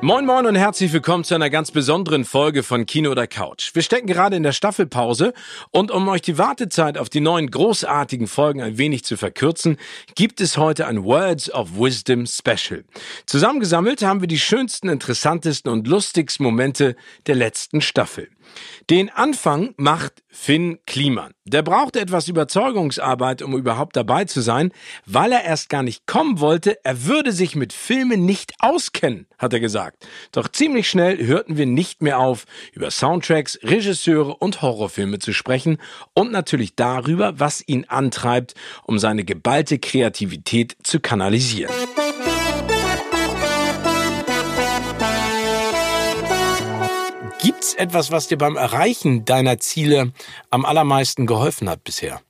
Moin Moin und herzlich willkommen zu einer ganz besonderen Folge von Kino oder Couch. Wir stecken gerade in der Staffelpause und um euch die Wartezeit auf die neuen großartigen Folgen ein wenig zu verkürzen, gibt es heute ein Words of Wisdom Special. Zusammengesammelt haben wir die schönsten, interessantesten und lustigsten Momente der letzten Staffel. Den Anfang macht Finn Kliman. Der brauchte etwas Überzeugungsarbeit, um überhaupt dabei zu sein, weil er erst gar nicht kommen wollte. Er würde sich mit Filmen nicht auskennen, hat er gesagt. Doch ziemlich schnell hörten wir nicht mehr auf, über Soundtracks, Regisseure und Horrorfilme zu sprechen und natürlich darüber, was ihn antreibt, um seine geballte Kreativität zu kanalisieren. Gibt's etwas, was dir beim Erreichen deiner Ziele am allermeisten geholfen hat bisher?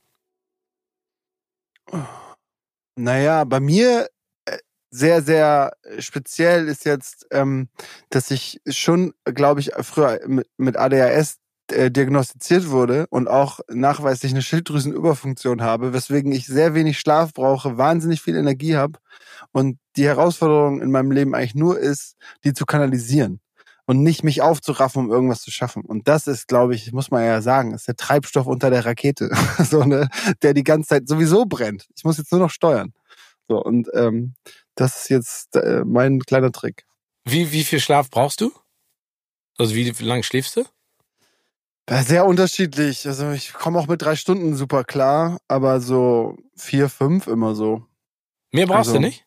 Naja, bei mir äh, sehr, sehr speziell ist jetzt, ähm, dass ich schon, glaube ich, früher mit ADHS äh, diagnostiziert wurde und auch nachweislich eine Schilddrüsenüberfunktion habe, weswegen ich sehr wenig Schlaf brauche, wahnsinnig viel Energie habe und die Herausforderung in meinem Leben eigentlich nur ist, die zu kanalisieren und nicht mich aufzuraffen, um irgendwas zu schaffen. Und das ist, glaube ich, muss man ja sagen, ist der Treibstoff unter der Rakete, so ne, der die ganze Zeit sowieso brennt. Ich muss jetzt nur noch steuern. So und ähm, das ist jetzt äh, mein kleiner Trick. Wie wie viel Schlaf brauchst du? Also wie, wie lange schläfst du? Sehr unterschiedlich. Also ich komme auch mit drei Stunden super klar, aber so vier, fünf immer so. Mehr brauchst also, du nicht?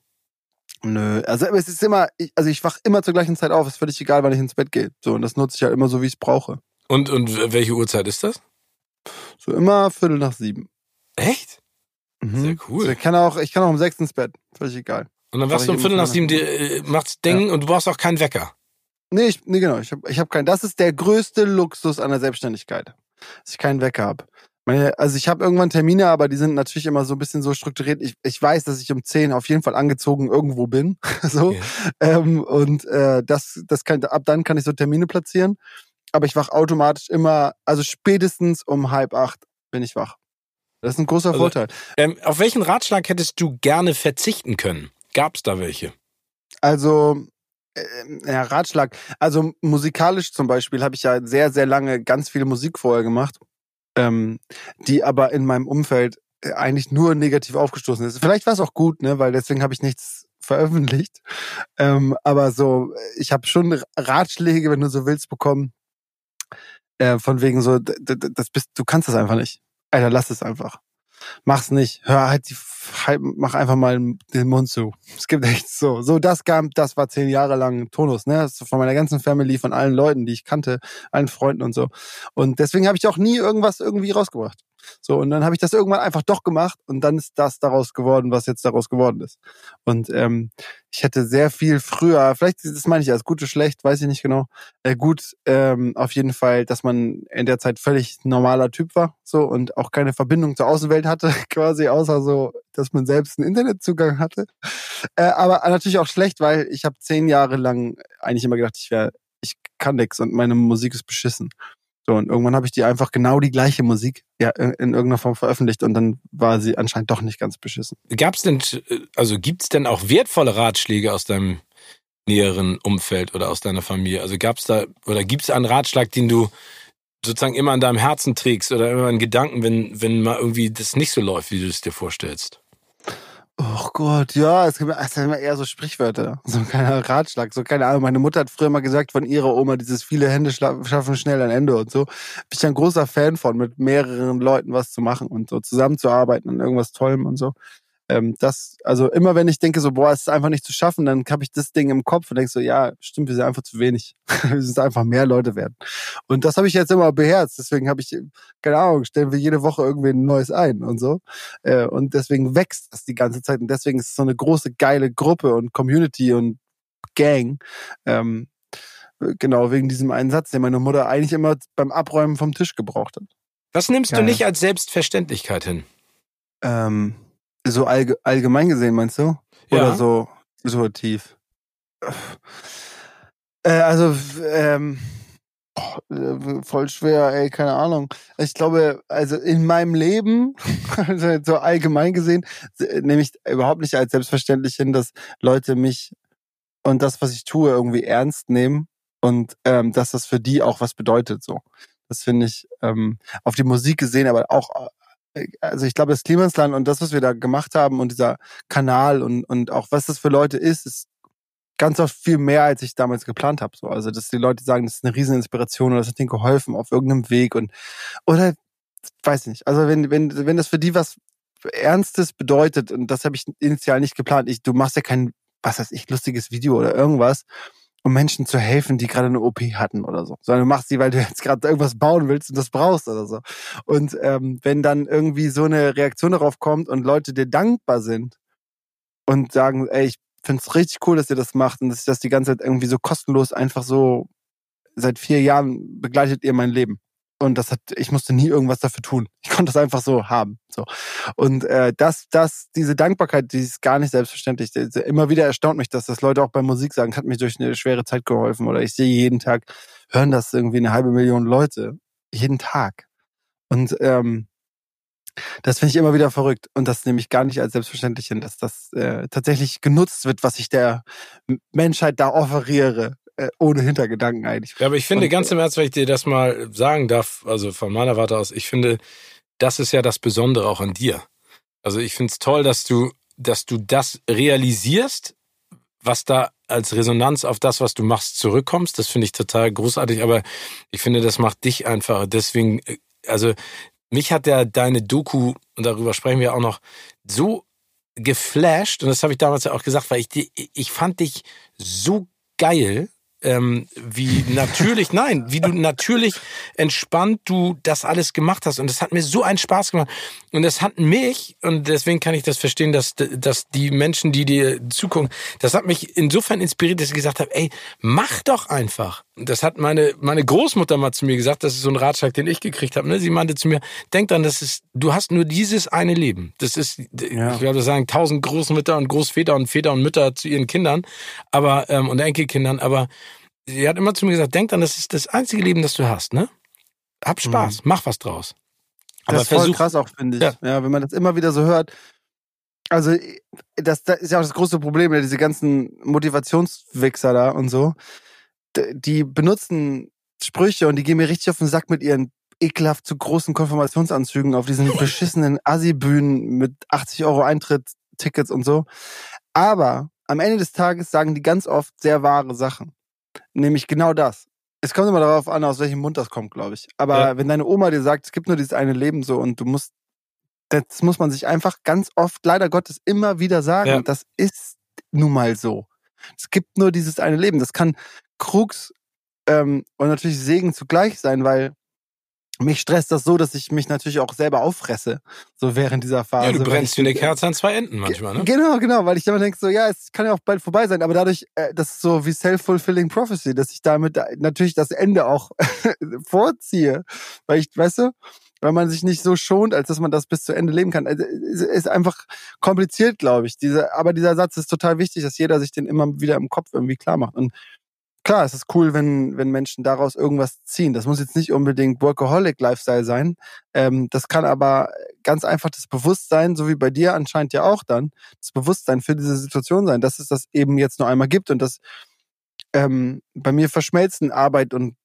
Nö, also es ist immer, ich, also ich wach immer zur gleichen Zeit auf, ist völlig egal, wann ich ins Bett gehe. So, und das nutze ich halt immer so, wie ich es brauche. Und, und welche Uhrzeit ist das? So immer Viertel nach sieben. Echt? Mhm. Sehr cool. Also ich kann auch, ich kann auch um sechs ins Bett. Völlig egal. Und dann wachst du um Viertel nach sieben, dir, äh, macht's Ding ja. und du brauchst auch keinen Wecker. Nee, ich, nee genau. Ich habe ich hab keinen. Das ist der größte Luxus an der Selbstständigkeit. Dass ich keinen Wecker habe. Meine, also ich habe irgendwann Termine, aber die sind natürlich immer so ein bisschen so strukturiert. Ich, ich weiß, dass ich um 10 auf jeden Fall angezogen irgendwo bin. so. Okay. Ähm, und äh, das, das kann, ab dann kann ich so Termine platzieren. Aber ich wach automatisch immer, also spätestens um halb acht bin ich wach. Das ist ein großer also, Vorteil. Ähm, auf welchen Ratschlag hättest du gerne verzichten können? Gab es da welche? Also, äh, ja, Ratschlag. Also musikalisch zum Beispiel habe ich ja sehr, sehr lange ganz viel Musik vorher gemacht ähm, die aber in meinem Umfeld äh, eigentlich nur negativ aufgestoßen ist. Vielleicht war es auch gut, ne, weil deswegen habe ich nichts veröffentlicht. Ähm, aber so, ich habe schon Ratschläge, wenn du so willst, bekommen. Äh, von wegen so, das bist, du kannst das einfach nicht. Alter, lass es einfach. Mach's nicht. Hör halt die, halt, mach einfach mal den Mund zu. Es gibt echt so. So, das gab, das war zehn Jahre lang Tonus, ne? Von meiner ganzen Family, von allen Leuten, die ich kannte, allen Freunden und so. Und deswegen habe ich auch nie irgendwas irgendwie rausgebracht. So, und dann habe ich das irgendwann einfach doch gemacht und dann ist das daraus geworden, was jetzt daraus geworden ist. Und ähm, ich hätte sehr viel früher, vielleicht das meine ich als gut oder schlecht, weiß ich nicht genau, äh, gut ähm, auf jeden Fall, dass man in der Zeit völlig normaler Typ war so und auch keine Verbindung zur Außenwelt hatte, quasi, außer so, dass man selbst einen Internetzugang hatte. Äh, aber natürlich auch schlecht, weil ich habe zehn Jahre lang eigentlich immer gedacht, ich wäre, ich kann nix und meine Musik ist beschissen. So, und irgendwann habe ich die einfach genau die gleiche Musik ja, in, in irgendeiner Form veröffentlicht und dann war sie anscheinend doch nicht ganz beschissen. Gab's denn, also gibt's denn auch wertvolle Ratschläge aus deinem näheren Umfeld oder aus deiner Familie? Also gab's da, oder gibt's einen Ratschlag, den du sozusagen immer an deinem Herzen trägst oder immer einen Gedanken, wenn, wenn mal irgendwie das nicht so läuft, wie du es dir vorstellst? Oh Gott, ja, es gibt es immer eher so Sprichwörter, so ein kleiner Ratschlag, so keine Ahnung. Meine Mutter hat früher mal gesagt von ihrer Oma, dieses viele Hände schaffen schnell ein Ende und so. Bin ich ein großer Fan von, mit mehreren Leuten was zu machen und so zusammenzuarbeiten an irgendwas Tollem und so ähm, das, also immer wenn ich denke so, boah, es ist einfach nicht zu schaffen, dann habe ich das Ding im Kopf und denke so, ja, stimmt, wir sind einfach zu wenig. wir sind einfach mehr Leute werden. Und das habe ich jetzt immer beherzt. Deswegen habe ich, keine Ahnung, stellen wir jede Woche irgendwie ein neues ein und so. Äh, und deswegen wächst das die ganze Zeit. Und deswegen ist es so eine große, geile Gruppe und Community und Gang. Ähm, genau, wegen diesem einen Satz, den meine Mutter eigentlich immer beim Abräumen vom Tisch gebraucht hat. Was nimmst du nicht als Selbstverständlichkeit hin? Ähm, so allge allgemein gesehen, meinst du? Oder Ja. so situativ? Äh, also, ähm, äh, voll schwer, ey, keine Ahnung. Ich glaube, also in meinem Leben, also so allgemein gesehen, nehme ich überhaupt nicht als selbstverständlich hin, dass Leute mich und das, was ich tue, irgendwie ernst nehmen und ähm, dass das für die auch was bedeutet. So, das finde ich ähm, auf die Musik gesehen, aber auch also ich glaube, das Klimansland und das, was wir da gemacht haben und dieser Kanal und, und auch was das für Leute ist, ist ganz oft viel mehr, als ich damals geplant habe. So, also dass die Leute sagen, das ist eine riesen Inspiration oder das hat ihnen geholfen auf irgendeinem Weg und oder weiß nicht. Also wenn wenn wenn das für die was Ernstes bedeutet und das habe ich initial nicht geplant. Ich, du machst ja kein was weiß ich lustiges Video oder irgendwas, um Menschen zu helfen, die gerade eine OP hatten oder so, sondern du machst sie, weil du jetzt gerade irgendwas bauen willst und das brauchst oder so. Und ähm, wenn dann irgendwie so eine Reaktion darauf kommt und Leute dir dankbar sind und sagen, ey, ich find's richtig cool, dass ihr das macht und dass ich das die ganze Zeit irgendwie so kostenlos einfach so seit vier Jahren begleitet ihr mein Leben. Und das hat, ich musste nie irgendwas dafür tun. Ich konnte das einfach so haben. So. Und äh, das, das, diese Dankbarkeit, die ist gar nicht selbstverständlich. Immer wieder erstaunt mich, dass das Leute auch bei Musik sagen, hat mich durch eine schwere Zeit geholfen. Oder ich sehe jeden Tag, hören das irgendwie eine halbe Million Leute. Jeden Tag. Und ähm, das finde ich immer wieder verrückt. Und das nehme ich gar nicht als selbstverständlich hin, dass das äh, tatsächlich genutzt wird, was ich der Menschheit da offeriere. Äh, ohne Hintergedanken eigentlich. Ja, aber ich finde Und- ganz im Ernst, wenn ich dir das mal sagen darf, also von meiner Warte aus, ich finde, das ist ja das Besondere auch an dir. Also ich finde es toll, dass du, dass du das realisierst, was da als Resonanz auf das, was du machst, zurückkommst. Das finde ich total großartig, aber ich finde, das macht dich einfach. Deswegen, äh, also mich hat ja deine Doku, und darüber sprechen wir auch noch, so geflasht, und das habe ich damals ja auch gesagt, weil ich, ich fand dich so geil, ähm, wie natürlich, nein, wie du natürlich entspannt du das alles gemacht hast. Und das hat mir so einen Spaß gemacht. Und das hat mich, und deswegen kann ich das verstehen, dass, dass die Menschen, die dir zugucken, das hat mich insofern inspiriert, dass ich gesagt habe, ey, mach doch einfach. Das hat meine, meine Großmutter mal zu mir gesagt, das ist so ein Ratschlag, den ich gekriegt habe. Ne? Sie meinte zu mir, denk dran, das ist, du hast nur dieses eine Leben. Das ist, Ja. ich würde sagen, tausend Großmütter und Großväter und Väter und Mütter zu ihren Kindern, aber, ähm, und Enkelkindern, aber sie hat immer zu mir gesagt, denk dran, das ist das einzige Leben, das du hast, ne? Hab Spaß, mach was draus. Aber das ist voll versuch, krass auch, finde ich. Ja. Ja. wenn man das immer wieder so hört. Also, das, das ist ja auch das große Problem, ja, diese ganzen Motivationswichser da und so. Die benutzen Sprüche und die gehen mir richtig auf den Sack mit ihren ekelhaft zu großen Konfirmationsanzügen auf diesen beschissenen Assi-Bühnen mit 80 Euro Eintritt-Tickets und so. Aber am Ende des Tages sagen die ganz oft sehr wahre Sachen. Nämlich genau das. Es kommt immer darauf an, aus welchem Mund das kommt, glaube ich. Aber Ja. wenn deine Oma dir sagt, es gibt nur dieses eine Leben so und du musst, das muss man sich einfach ganz oft, leider Gottes, immer wieder sagen. Ja. Das ist nun mal so. Es gibt nur dieses eine Leben. Das kann Krux ähm, und natürlich Segen zugleich sein, weil mich stresst das so, dass ich mich natürlich auch selber auffresse, so während dieser Phase. ja, du brennst wie eine Kerze an zwei Enden manchmal, ne? Genau, genau, weil ich immer denke, so, ja, es kann ja auch bald vorbei sein, aber dadurch, äh, das ist so wie self-fulfilling prophecy, dass ich damit äh, natürlich das Ende auch vorziehe. Weil ich, weißt du, weil man sich nicht so schont, als dass man das bis zu Ende leben kann. Also, es ist einfach kompliziert, glaube ich. Diese, aber dieser Satz ist total wichtig, dass jeder sich den immer wieder im Kopf irgendwie klar macht. Und klar, es ist cool, wenn, wenn Menschen daraus irgendwas ziehen. Das muss jetzt nicht unbedingt Workaholic-Lifestyle sein. Ähm, das kann aber ganz einfach das Bewusstsein, so wie bei dir anscheinend ja auch dann, das Bewusstsein für diese Situation sein, dass es das eben jetzt nur einmal gibt und dass ähm, bei mir verschmelzen Arbeit und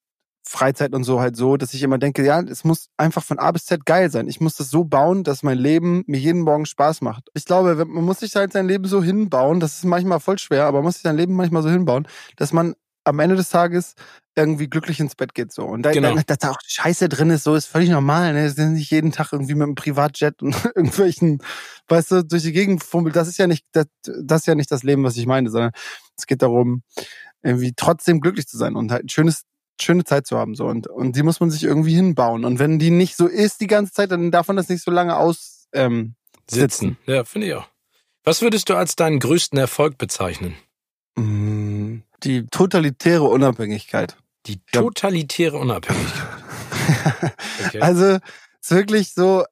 Freizeit und so halt so, dass ich immer denke, ja, es muss einfach von A bis Z geil sein. Ich muss das so bauen, dass mein Leben mir jeden Morgen Spaß macht. Ich glaube, man muss sich halt sein Leben so hinbauen, das ist manchmal voll schwer, aber man muss sich sein Leben manchmal so hinbauen, dass man am Ende des Tages irgendwie glücklich ins Bett geht so. Und da, Genau. da, dass da auch Scheiße drin ist, so ist völlig normal. Ne? Es sind nicht jeden Tag irgendwie mit einem Privatjet und irgendwelchen, weißt du, durch die Gegend fummelt. Das ist ja nicht, das, das ist ja nicht das Leben, was ich meine, sondern es geht darum, irgendwie trotzdem glücklich zu sein und halt ein schönes, schöne Zeit zu haben. So. Und, und die muss man sich irgendwie hinbauen. Und wenn die nicht so ist die ganze Zeit, dann darf man das nicht so lange aus ähm, Sitzen. Ja, finde ich auch. Was würdest du als deinen größten Erfolg bezeichnen? Mm, Die totalitäre Unabhängigkeit. Die totalitäre Unabhängigkeit. Okay. Also ist wirklich so,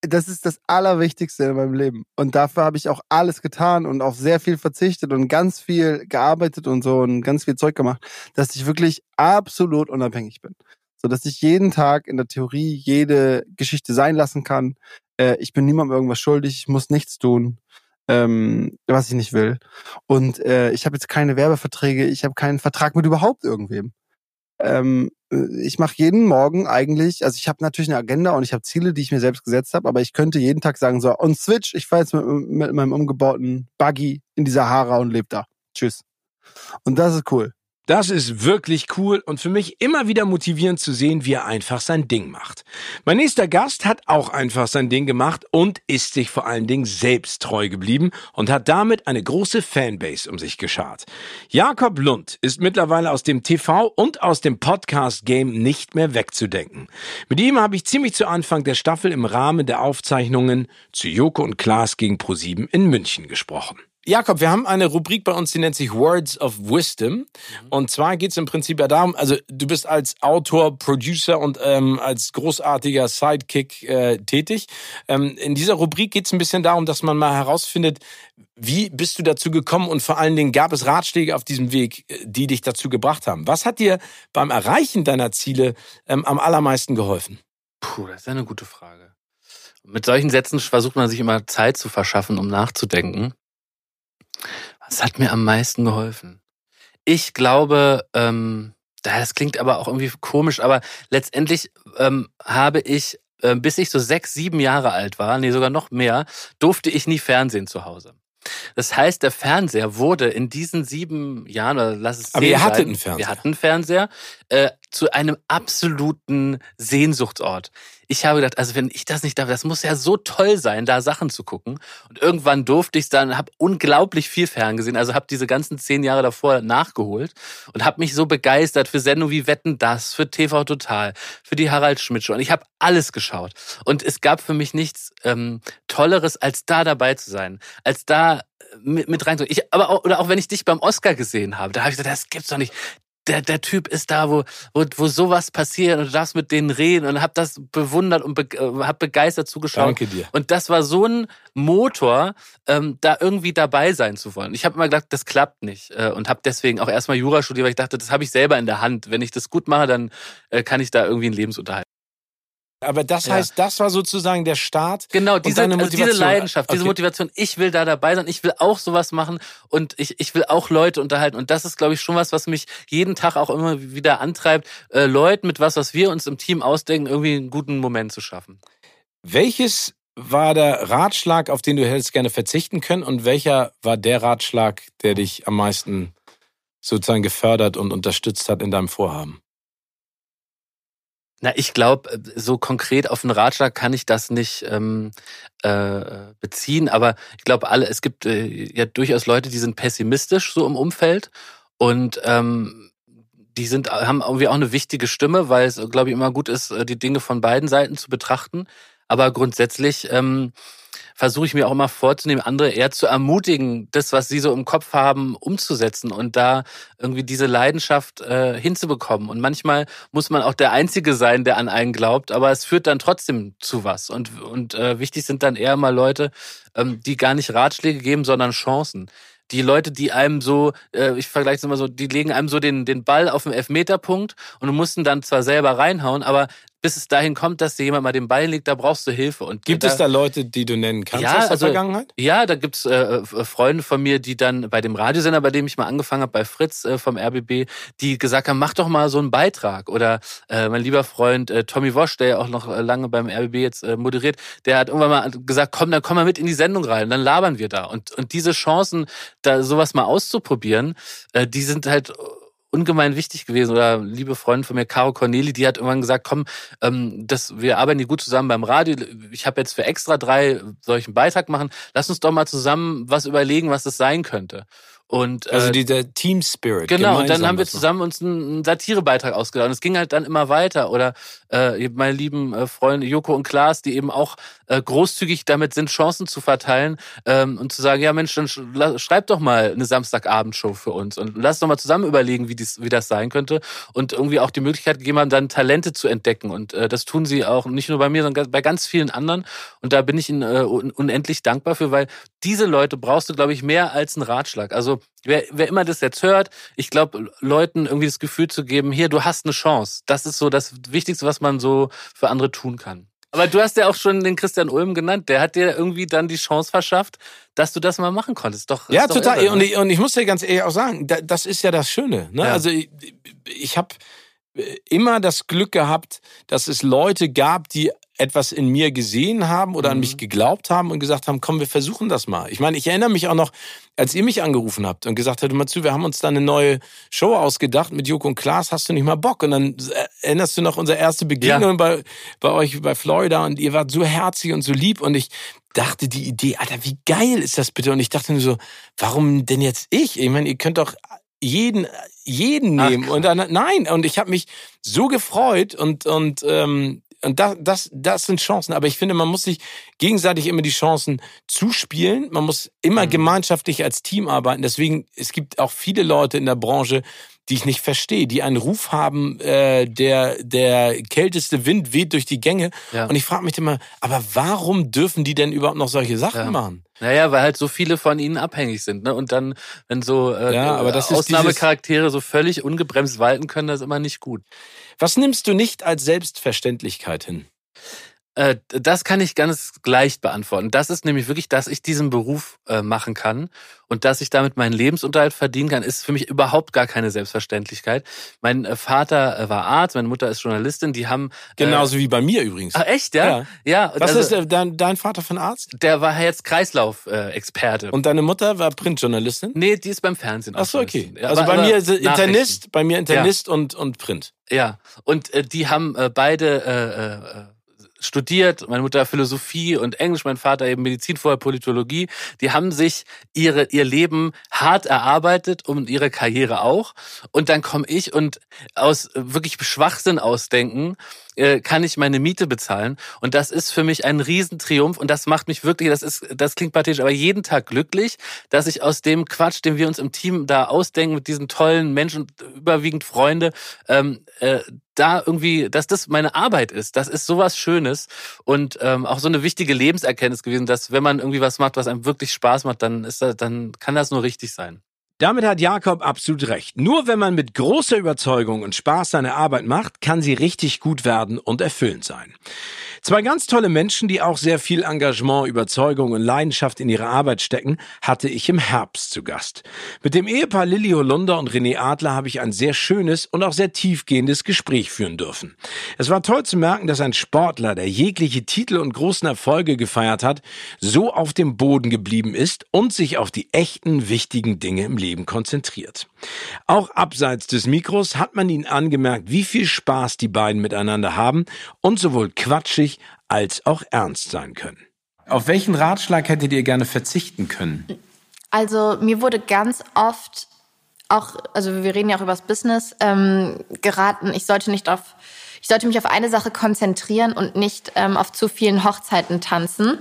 das ist das Allerwichtigste in meinem Leben. Und dafür habe ich auch alles getan und auf sehr viel verzichtet und ganz viel gearbeitet und so und ganz viel Zeug gemacht, dass ich wirklich absolut unabhängig bin. So dass ich jeden Tag in der Theorie jede Geschichte sein lassen kann. Äh, ich bin niemandem irgendwas schuldig, ich muss nichts tun, ähm, was ich nicht will. Und äh, ich habe jetzt keine Werbeverträge, ich habe keinen Vertrag mit überhaupt irgendwem. Ähm, ich mache jeden Morgen eigentlich, also ich habe natürlich eine Agenda und ich habe Ziele, die ich mir selbst gesetzt habe, aber ich könnte jeden Tag sagen, so, und Switch, ich fahre jetzt mit, mit meinem umgebauten Buggy in die Sahara und lebe da. Tschüss. Und das ist cool. Das ist wirklich cool und für mich immer wieder motivierend zu sehen, wie er einfach sein Ding macht. Mein nächster Gast hat auch einfach sein Ding gemacht und ist sich vor allen Dingen selbst treu geblieben und hat damit eine große Fanbase um sich geschart. Jakob Lund ist mittlerweile aus dem TV und aus dem Podcast-Game nicht mehr wegzudenken. Mit ihm habe ich ziemlich zu Anfang der Staffel im Rahmen der Aufzeichnungen zu Joko und Klaas gegen ProSieben in München gesprochen. Jakob, wir haben eine Rubrik bei uns, die nennt sich Words of Wisdom. Mhm. Und zwar geht es im Prinzip ja darum, also du bist als Autor, Producer und ähm, als großartiger Sidekick äh, tätig. Ähm, in dieser Rubrik geht es ein bisschen darum, dass man mal herausfindet, wie bist du dazu gekommen und vor allen Dingen gab es Ratschläge auf diesem Weg, äh, die dich dazu gebracht haben. Was hat dir beim Erreichen deiner Ziele ähm, am allermeisten geholfen? Puh, das ist eine gute Frage. Mit solchen Sätzen versucht man sich immer Zeit zu verschaffen, um nachzudenken. Was hat mir am meisten geholfen? Ich glaube, ähm, das klingt aber auch irgendwie komisch, aber letztendlich ähm, habe ich, äh, bis ich so sechs, sieben Jahre alt war, nee, sogar noch mehr, durfte ich nie Fernsehen zu Hause. Das heißt, der Fernseher wurde in diesen sieben Jahren, oder lass es Aber ihr hattet einen Fernseher. Wir hatten einen Fernseher, äh, zu einem absoluten Sehnsuchtsort. Ich habe gedacht, also wenn ich das nicht darf, das muss ja so toll sein, da Sachen zu gucken. Und irgendwann durfte ich dann, habe unglaublich viel ferngesehen, also habe diese ganzen zehn Jahre davor nachgeholt und habe mich so begeistert für Sendungen wie Wetten das, für TV Total, für die Harald Schmidt Show. Und ich habe alles geschaut. Und es gab für mich nichts ähm, Tolleres, als da dabei zu sein, als da mit, mit rein. Ich, aber auch, oder auch wenn ich dich beim Oscar gesehen habe, da habe ich gesagt, das gibt's doch nicht der, der Typ ist da, wo, wo, wo sowas passiert und du darfst mit denen reden und hab das bewundert und be, äh, hab begeistert zugeschaut. Danke dir. Und das war so ein Motor, ähm, da irgendwie dabei sein zu wollen. Ich habe immer gedacht, das klappt nicht äh, und habe deswegen auch erstmal Jura studiert, weil ich dachte, das habe ich selber in der Hand. Wenn ich das gut mache, dann äh, kann ich da irgendwie einen Lebensunterhalt aber das ja. heißt, das war sozusagen der Start. Genau, diese, also diese Leidenschaft, okay. diese Motivation. Ich will da dabei sein, ich will auch sowas machen und ich, ich will auch Leute unterhalten. Und das ist, glaube ich, schon was, was mich jeden Tag auch immer wieder antreibt, äh, Leuten mit was, was wir uns im Team ausdenken, irgendwie einen guten Moment zu schaffen. Welches war der Ratschlag, auf den du hättest gerne verzichten können und welcher war der Ratschlag, der dich am meisten sozusagen gefördert und unterstützt hat in deinem Vorhaben? Na, ich glaube, äh, so konkret auf einen Ratschlag kann ich das nicht ähm, äh, beziehen, aber ich glaube, alle, es gibt äh, ja durchaus Leute, die sind pessimistisch so im Umfeld und ähm, die sind, haben irgendwie auch eine wichtige Stimme, weil es, glaube ich, immer gut ist, äh, die Dinge von beiden Seiten zu betrachten. Aber grundsätzlich ähm, versuche ich mir auch immer vorzunehmen, andere eher zu ermutigen, das, was sie so im Kopf haben, umzusetzen und da irgendwie diese Leidenschaft äh, hinzubekommen. Und manchmal muss man auch der Einzige sein, der an einen glaubt, aber es führt dann trotzdem zu was. Und, und äh, wichtig sind dann eher mal Leute, ähm, die gar nicht Ratschläge geben, sondern Chancen die Leute, die einem so, äh, ich vergleiche es immer so, die legen einem so den, den Ball auf den Elfmeterpunkt und mussten dann zwar selber reinhauen, aber bis es dahin kommt, dass dir jemand mal den Ball legt, da brauchst du Hilfe. Und gibt da, es da Leute, die du nennen kannst ja, aus der also, Vergangenheit? Ja, da gibt's äh, Freunde von mir, die dann bei dem Radiosender, bei dem ich mal angefangen habe, bei Fritz äh, vom RBB, die gesagt haben, mach doch mal so einen Beitrag. Oder äh, mein lieber Freund äh, Tommy Wosch, der ja auch noch lange beim RBB jetzt äh, moderiert, der hat irgendwann mal gesagt, komm, dann komm mal mit in die Sendung rein, dann labern wir da. Und, und diese Chancen, da sowas mal auszuprobieren, äh, die sind halt ungemein wichtig gewesen. Oder liebe Freundin von mir, Caro Corneli, die hat irgendwann gesagt, komm, ähm, das, wir arbeiten hier gut zusammen beim Radio. Ich habe jetzt für extra drei solchen Beitrag machen. Lass uns doch mal zusammen was überlegen, was das sein könnte. Und, also äh, dieser Team Spirit. Genau, und dann haben wir zusammen uns einen Satirebeitrag ausgedacht. Und es ging halt dann immer weiter. Oder äh, meine lieben äh, Freunde Joko und Klaas, die eben auch äh, großzügig damit sind, Chancen zu verteilen ähm, und zu sagen, ja Mensch, dann schreib doch mal eine Samstagabendshow für uns und lass doch mal zusammen überlegen, wie, dies, wie das sein könnte. Und irgendwie auch die Möglichkeit gegeben haben, dann Talente zu entdecken. Und äh, das tun sie auch nicht nur bei mir, sondern bei ganz vielen anderen. Und da bin ich ihnen äh, unendlich dankbar für, weil diese Leute brauchst du, glaube ich, mehr als einen Ratschlag. Also wer, wer immer das jetzt hört, ich glaube, Leuten irgendwie das Gefühl zu geben, hier, du hast eine Chance. Das ist so das Wichtigste, was man so für andere tun kann. Aber du hast ja auch schon den Christian Ulm genannt. Der hat dir irgendwie dann die Chance verschafft, dass du das mal machen konntest. Doch, ja, doch total. Irre, und, ich, und ich muss dir ganz ehrlich auch sagen, das ist ja das Schöne. Ne? Ja. Also ich, ich habe immer das Glück gehabt, dass es Leute gab, die etwas in mir gesehen haben oder mhm. an mich geglaubt haben und gesagt haben, komm, wir versuchen das mal. Ich meine, ich erinnere mich auch noch, als ihr mich angerufen habt und gesagt habt, mal zu, wir haben uns da eine neue Show ausgedacht mit Joko und Klaas, hast du nicht mal Bock? Und dann erinnerst du noch unsere erste Begegnung ja. bei, bei euch bei Florida und ihr wart so herzig und so lieb und ich dachte die Idee, Alter, wie geil ist das bitte? Und ich dachte nur so, warum denn jetzt ich? Ich meine, ihr könnt doch jeden jeden nehmen Ach, und dann nein und ich habe mich so gefreut und und ähm, und das, das, das sind Chancen. Aber ich finde, man muss sich gegenseitig immer die Chancen zuspielen. Man muss immer mhm. gemeinschaftlich als Team arbeiten. Deswegen, es gibt auch viele Leute in der Branche, die ich nicht verstehe, die einen Ruf haben, äh, der der kälteste Wind weht durch die Gänge. Ja. Und ich frage mich immer, aber warum dürfen die denn überhaupt noch solche Sachen ja. machen? Naja, weil halt so viele von ihnen abhängig sind. Ne? Und dann, wenn so äh, ja, aber das Ausnahmecharaktere so völlig ungebremst walten können, das ist immer nicht gut. Was nimmst du nicht als Selbstverständlichkeit hin? Äh, das kann ich ganz leicht beantworten. Das ist nämlich wirklich, dass ich diesen Beruf äh, machen kann und dass ich damit meinen Lebensunterhalt verdienen kann, ist für mich überhaupt gar keine Selbstverständlichkeit. Mein äh, Vater war Arzt, meine Mutter ist Journalistin, die haben genauso wie bei mir übrigens. Ach echt, ja? Ja. ja Was also, ist dein, dein Vater von Arzt? Der war jetzt Kreislauf-Experte. und deine Mutter war Printjournalistin? Nee, die ist beim Fernsehen. Ach so, okay. Also aber, bei mir Internist, bei mir Internist ja. und und Print. Ja, und äh, die haben äh, beide äh, äh, studiert, meine Mutter Philosophie und Englisch, mein Vater eben Medizin, vorher Politologie. Die haben sich ihre, ihr Leben hart erarbeitet und ihre Karriere auch. Und dann komme ich und aus wirklich Schwachsinn ausdenken, äh, kann ich meine Miete bezahlen. Und das ist für mich ein Riesentriumph und das macht mich wirklich, das ist, das klingt pathetisch, aber jeden Tag glücklich, dass ich aus dem Quatsch, den wir uns im Team da ausdenken, mit diesen tollen Menschen, überwiegend Freunde, ähm, äh, da irgendwie, dass das meine Arbeit ist. Das ist sowas Schönes und ähm, auch so eine wichtige Lebenserkenntnis gewesen, dass wenn man irgendwie was macht, was einem wirklich Spaß macht, dann ist das, dann kann das nur richtig sein. Damit hat Jakob absolut recht. Nur wenn man mit großer Überzeugung und Spaß seine Arbeit macht, kann sie richtig gut werden und erfüllend sein. Zwei ganz tolle Menschen, die auch sehr viel Engagement, Überzeugung und Leidenschaft in ihre Arbeit stecken, hatte ich im Herbst zu Gast. Mit dem Ehepaar Lilly Holunder und René Adler habe ich ein sehr schönes und auch sehr tiefgehendes Gespräch führen dürfen. Es war toll zu merken, dass ein Sportler, der jegliche Titel und großen Erfolge gefeiert hat, so auf dem Boden geblieben ist und sich auf die echten, wichtigen Dinge im Leben konzentriert. Auch abseits des Mikros hat man ihnen angemerkt, wie viel Spaß die beiden miteinander haben und sowohl quatschig als auch ernst sein können. Auf welchen Ratschlag hättet ihr gerne verzichten können? Also mir wurde ganz oft auch, also wir reden ja auch über das Business, ähm, geraten, ich sollte nicht auf, ich sollte mich auf eine Sache konzentrieren und nicht ähm, auf zu vielen Hochzeiten tanzen.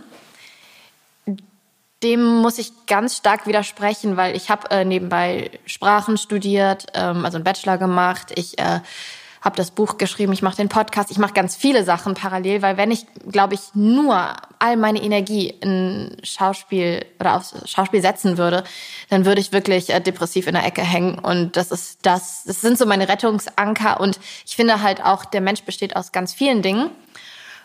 Dem muss ich ganz stark widersprechen, weil ich habe äh, nebenbei Sprachen studiert, ähm, also einen Bachelor gemacht. Ich äh, habe das Buch geschrieben, ich mache den Podcast, ich mache ganz viele Sachen parallel, weil wenn ich, glaube ich, nur all meine Energie in Schauspiel oder aufs Schauspiel setzen würde, dann würde ich wirklich äh, depressiv in der Ecke hängen. Und das ist das, das sind so meine Rettungsanker. Und ich finde halt auch, der Mensch besteht aus ganz vielen Dingen.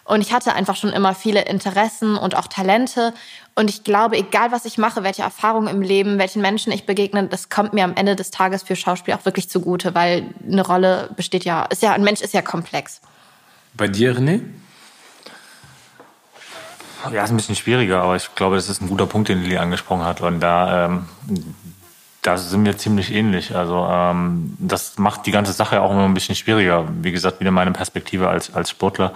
Und ich hatte einfach schon immer viele Interessen und auch Talente. Und ich glaube, egal was ich mache, welche Erfahrungen im Leben, welchen Menschen ich begegne, das kommt mir am Ende des Tages für Schauspiel auch wirklich zugute, weil eine Rolle besteht ja, ist ja, ein Mensch ist ja komplex. Bei dir, René? Ja, ist ein bisschen schwieriger, aber ich glaube, das ist ein guter Punkt, den Lili angesprochen hat. Und da, ähm, da sind wir ziemlich ähnlich. Also ähm, das macht die ganze Sache auch immer ein bisschen schwieriger. Wie gesagt, wieder meine Perspektive als, als Sportler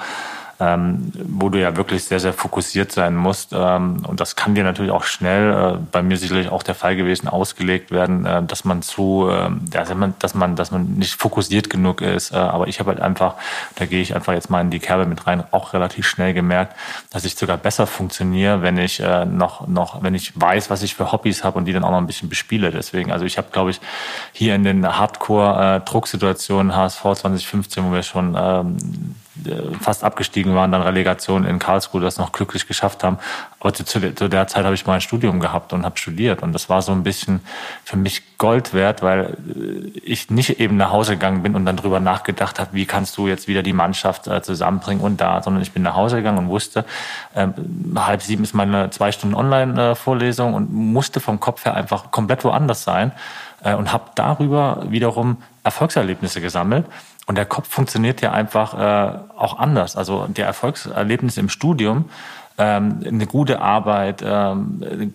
ähm, wo du ja wirklich sehr, sehr fokussiert sein musst. Ähm, und das kann dir natürlich auch schnell, äh, bei mir sicherlich auch der Fall gewesen, ausgelegt werden, äh, dass man zu, äh, dass man, dass man, nicht fokussiert genug ist. Äh, aber ich habe halt einfach, da gehe ich einfach jetzt mal in die Kerbe mit rein, auch relativ schnell gemerkt, dass ich sogar besser funktioniere, wenn ich äh, noch, noch, wenn ich weiß, was ich für Hobbys habe und die dann auch noch ein bisschen bespiele. Deswegen, also ich habe, glaube ich, hier in den Hardcore-Drucksituationen HSV 2015, wo wir schon ähm, äh, fast abgestiegen waren, dann Relegation in Karlsruhe, das noch glücklich geschafft haben. Aber zu, zu der Zeit habe ich mal ein Studium gehabt und habe studiert. Und das war so ein bisschen für mich Gold wert, weil äh, ich nicht eben nach Hause gegangen bin und dann drüber nachgedacht habe, wie kannst du jetzt wieder die Mannschaft äh, zusammenbringen und da, sondern ich bin nach Hause gegangen und wusste, äh, halb sieben ist meine zwei Stunden Online-Vorlesung und musste vom Kopf her einfach komplett woanders sein äh, und habe darüber wiederum Erfolgserlebnisse gesammelt und der Kopf funktioniert ja einfach äh, auch anders. Also der Erfolgserlebnis im Studium, ähm, eine gute Arbeit, ähm, eine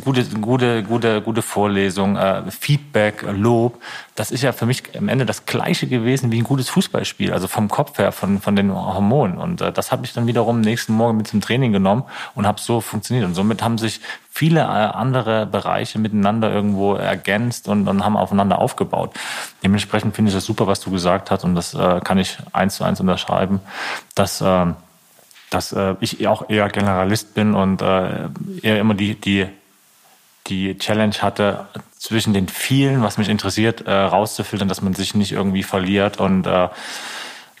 gute, gute, gute, gute Vorlesung, äh, Feedback, Lob, das ist ja für mich am Ende das Gleiche gewesen wie ein gutes Fußballspiel, also vom Kopf her, von, von den Hormonen. Und äh, das habe ich dann wiederum nächsten Morgen mit zum Training genommen und habe so funktioniert. Und somit haben sich viele äh, andere Bereiche miteinander irgendwo ergänzt und, und haben aufeinander aufgebaut. Dementsprechend finde ich das super, was du gesagt hast und das kann ich eins zu eins unterschreiben, dass äh, dass äh, ich auch eher Generalist bin und äh, eher immer die, die, die Challenge hatte, zwischen den vielen, was mich interessiert, äh, rauszufiltern, dass man sich nicht irgendwie verliert. Und äh,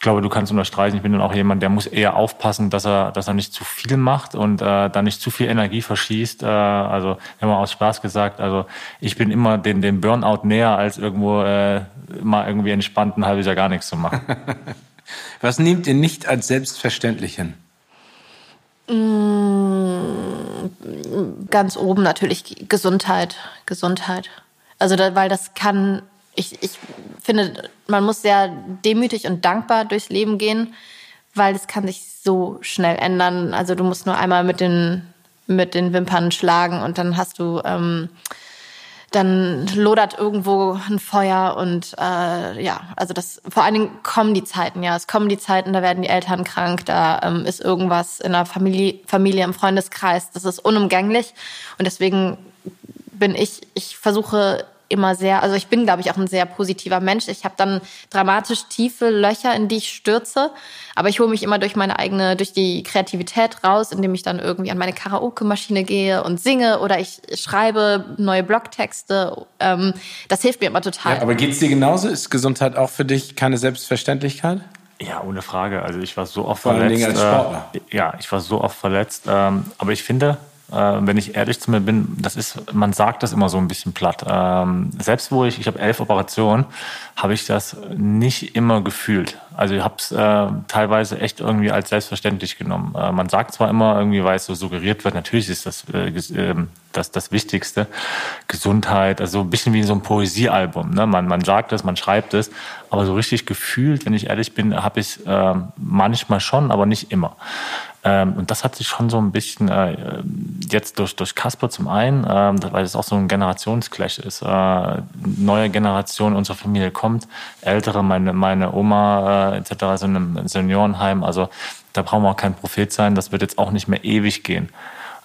ich glaube, du kannst unterstreichen, ich bin dann auch jemand, der muss eher aufpassen, dass er, dass er nicht zu viel macht und äh, da nicht zu viel Energie verschießt. Äh, also immer aus Spaß gesagt, also ich bin immer den, den Burnout näher, als irgendwo äh, mal irgendwie entspannt ein halbes Jahr gar nichts zu machen. was nehmt ihr nicht als selbstverständlich hin? Mm, ganz oben natürlich Gesundheit, Gesundheit. Also da, weil das kann, ich, ich finde, man muss sehr demütig und dankbar durchs Leben gehen, weil es kann sich so schnell ändern. Also du musst nur einmal mit den mit den Wimpern schlagen und dann hast du ähm, dann lodert irgendwo ein Feuer und äh, ja, also das vor allen Dingen kommen die Zeiten, ja, es kommen die Zeiten, da werden die Eltern krank, da ähm, ist irgendwas in der Familie, Familie im Freundeskreis, das ist unumgänglich. Und deswegen bin ich, ich versuche immer sehr, also ich bin, glaube ich, auch ein sehr positiver Mensch. Ich habe dann dramatisch tiefe Löcher, in die ich stürze, aber ich hole mich immer durch meine eigene, durch die Kreativität raus, indem ich dann irgendwie an meine Karaoke-Maschine gehe und singe oder ich schreibe neue Blogtexte. Ähm, das hilft mir immer total. Ja, aber geht's dir genauso? Ist Gesundheit auch für dich keine Selbstverständlichkeit? Ja, ohne Frage. Also ich war so oft Vor verletzt. Dingen als Sportler. Äh, ja, ich war so oft verletzt. Ähm, aber ich finde, wenn ich ehrlich zu mir bin, das ist, man sagt das immer so ein bisschen platt. Ähm, selbst wo ich, ich habe elf Operationen, habe ich das nicht immer gefühlt. Also ich habe es äh, teilweise echt irgendwie als selbstverständlich genommen. Äh, man sagt zwar immer irgendwie, weil es so suggeriert wird, natürlich ist das äh, äh, das, das Wichtigste, Gesundheit, also ein bisschen wie so ein Poesiealbum. Ne? Man, man sagt es, man schreibt es, aber so richtig gefühlt, wenn ich ehrlich bin, habe ich es äh, manchmal schon, aber nicht immer. Ähm, und das hat sich schon so ein bisschen äh, jetzt durch, durch Casper zum einen, äh, weil es auch so ein Generationsclash ist. Äh, neue Generation unserer Familie kommt, ältere, meine, meine Oma äh, etc., so in einem Seniorenheim. Also da brauchen wir auch kein Prophet sein, das wird jetzt auch nicht mehr ewig gehen.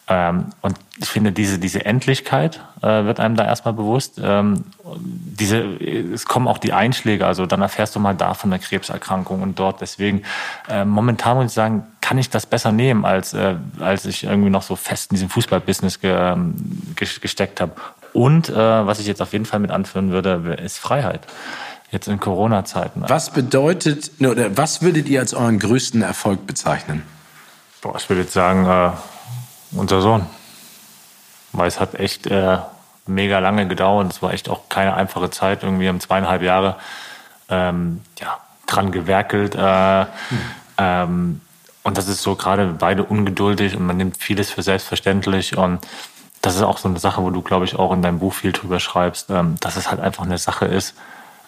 Ähm, und ich finde, diese, diese Endlichkeit äh, wird einem da erstmal bewusst. Ähm, diese, es kommen auch die Einschläge, also dann erfährst du mal da von der Krebserkrankung und dort. Deswegen, äh, momentan muss ich sagen, kann ich das besser nehmen, als, äh, als ich irgendwie noch so fest in diesem Fußballbusiness ge, ähm, gesteckt habe. Und äh, was ich jetzt auf jeden Fall mit anführen würde, ist Freiheit. Jetzt in Corona-Zeiten. Was bedeutet, oder was würdet ihr als euren größten Erfolg bezeichnen? Boah, ich würde jetzt sagen, äh, unser Sohn. Weil es hat echt äh, mega lange gedauert. Es war echt auch keine einfache Zeit. Irgendwie haben zweieinhalb Jahre ähm, ja, dran gewerkelt. Äh, hm. ähm, und das ist so gerade beide ungeduldig und man nimmt vieles für selbstverständlich. Und das ist auch so eine Sache, wo du, glaube ich, auch in deinem Buch viel drüber schreibst, ähm, dass es halt einfach eine Sache ist,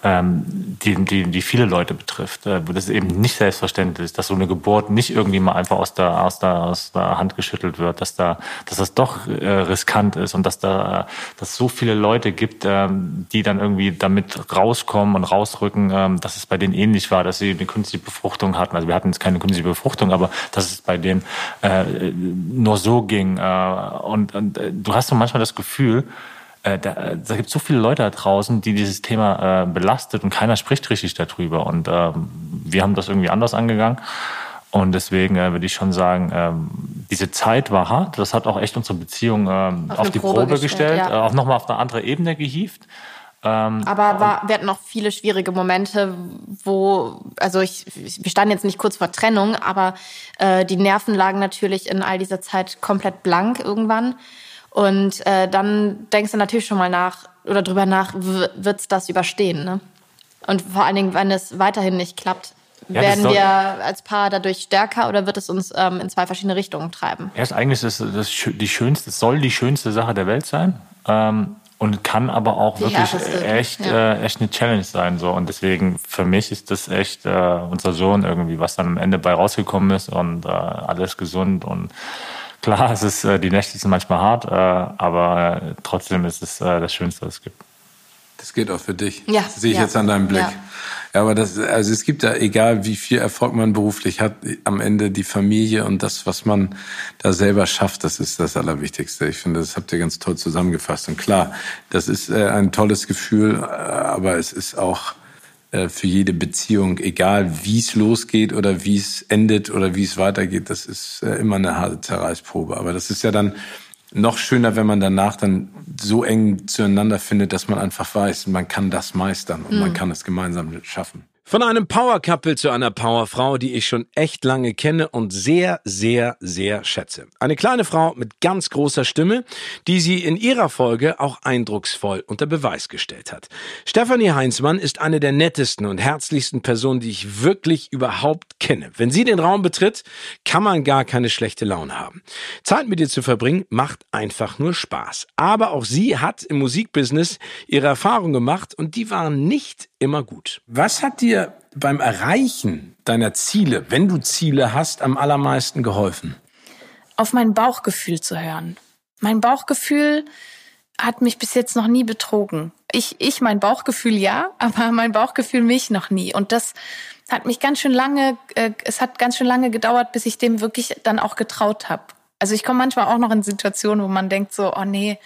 die, die, die viele Leute betrifft, äh, wo das eben nicht selbstverständlich ist, dass so eine Geburt nicht irgendwie mal einfach aus der, aus der, aus der Hand geschüttelt wird, dass da, dass das doch äh, riskant ist und dass da, dass so viele Leute gibt, ähm, die dann irgendwie damit rauskommen und rausrücken, ähm, dass es bei denen ähnlich war, dass sie eine künstliche Befruchtung hatten. Also wir hatten jetzt keine künstliche Befruchtung, aber dass es bei denen äh, nur so ging. Und, und du hast so manchmal das Gefühl, äh, da, da gibt es so viele Leute da draußen, die dieses Thema äh, belastet und keiner spricht richtig darüber. Und ähm, wir haben das irgendwie anders angegangen. Und deswegen äh, würde ich schon sagen, ähm, diese Zeit war hart. Das hat auch echt unsere Beziehung ähm, auf, auf die Probe, Probe gestellt, ja. äh, auch nochmal auf eine andere Ebene gehievt. Ähm, Aber war, wir hatten noch viele schwierige Momente, wo, also ich, wir standen jetzt nicht kurz vor Trennung, aber äh, die Nerven lagen natürlich in all dieser Zeit komplett blank irgendwann. Und äh, dann denkst du natürlich schon mal nach oder drüber nach, wird's das überstehen? Ne? Und vor allen Dingen, wenn es weiterhin nicht klappt, ja, werden wir als Paar dadurch stärker oder wird es uns ähm, in zwei verschiedene Richtungen treiben? Erst eigentlich ist das, das die schönste, soll die schönste Sache der Welt sein. Ähm, und kann aber auch die wirklich echt, ja. äh, echt eine Challenge sein. So. Und deswegen, für mich ist das echt äh, unser Sohn irgendwie, was dann am Ende bei rausgekommen ist und äh, alles gesund und Klar, es ist, äh, die Nächte sind manchmal hart, äh, aber äh, trotzdem ist es das Schönste, was es gibt. Das geht auch für dich. Ja. Das sehe ich ja. jetzt an deinem Blick. Ja. ja. aber das, also es gibt ja, egal wie viel Erfolg man beruflich hat, am Ende die Familie und das, was man da selber schafft, das ist das Allerwichtigste. Ich finde, das habt ihr ganz toll zusammengefasst. Und klar, das ist ein tolles Gefühl, aber es ist auch äh, für jede Beziehung, egal wie es losgeht oder wie es endet oder wie es weitergeht, das ist äh, immer eine harte Zerreißprobe. Aber das ist ja dann noch schöner, wenn man danach dann so eng zueinander findet, dass man einfach weiß, man kann das meistern und mhm. man kann es gemeinsam schaffen. Von einem Power-Couple zu einer Powerfrau, die ich schon echt lange kenne und sehr, sehr, sehr schätze. Eine kleine Frau mit ganz großer Stimme, die sie in ihrer Folge auch eindrucksvoll unter Beweis gestellt hat. Stefanie Heinzmann ist eine der nettesten und herzlichsten Personen, die ich wirklich überhaupt kenne. Wenn sie den Raum betritt, kann man gar keine schlechte Laune haben. Zeit mit ihr zu verbringen macht einfach nur Spaß. Aber auch sie hat im Musikbusiness ihre Erfahrung gemacht und die waren nicht immer gut. Was hat dir beim Erreichen deiner Ziele, wenn du Ziele hast, am allermeisten geholfen? Auf mein Bauchgefühl zu hören. Mein Bauchgefühl hat mich bis jetzt noch nie betrogen. Ich, ich mein Bauchgefühl ja, aber mein Bauchgefühl mich noch nie. Und das hat mich ganz schön lange, äh, es hat ganz schön lange gedauert, bis ich dem wirklich dann auch getraut habe. Also ich komme manchmal auch noch in Situationen, wo man denkt so, oh nee,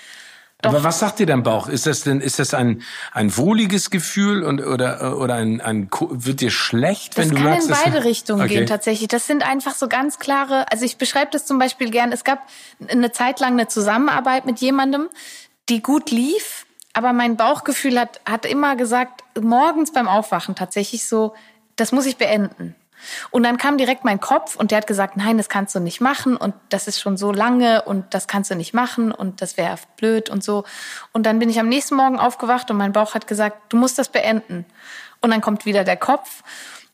doch. Aber was sagt dir dein Bauch? Ist das denn, ist das ein, ein wohliges Gefühl und, oder, oder ein, ein, wird dir schlecht, wenn das du merkst? Das kann in beide Richtungen okay. gehen, tatsächlich. Das sind einfach so ganz klare, also ich beschreibe das zum Beispiel gern. Es gab eine Zeit lang eine Zusammenarbeit mit jemandem, die gut lief, aber mein Bauchgefühl hat, hat immer gesagt, morgens beim Aufwachen tatsächlich so, das muss ich beenden. Und dann kam direkt mein Kopf und der hat gesagt, nein, das kannst du nicht machen und das ist schon so lange und das kannst du nicht machen und das wäre blöd und so. Und dann bin ich am nächsten Morgen aufgewacht und mein Bauch hat gesagt, du musst das beenden. Und dann kommt wieder der Kopf.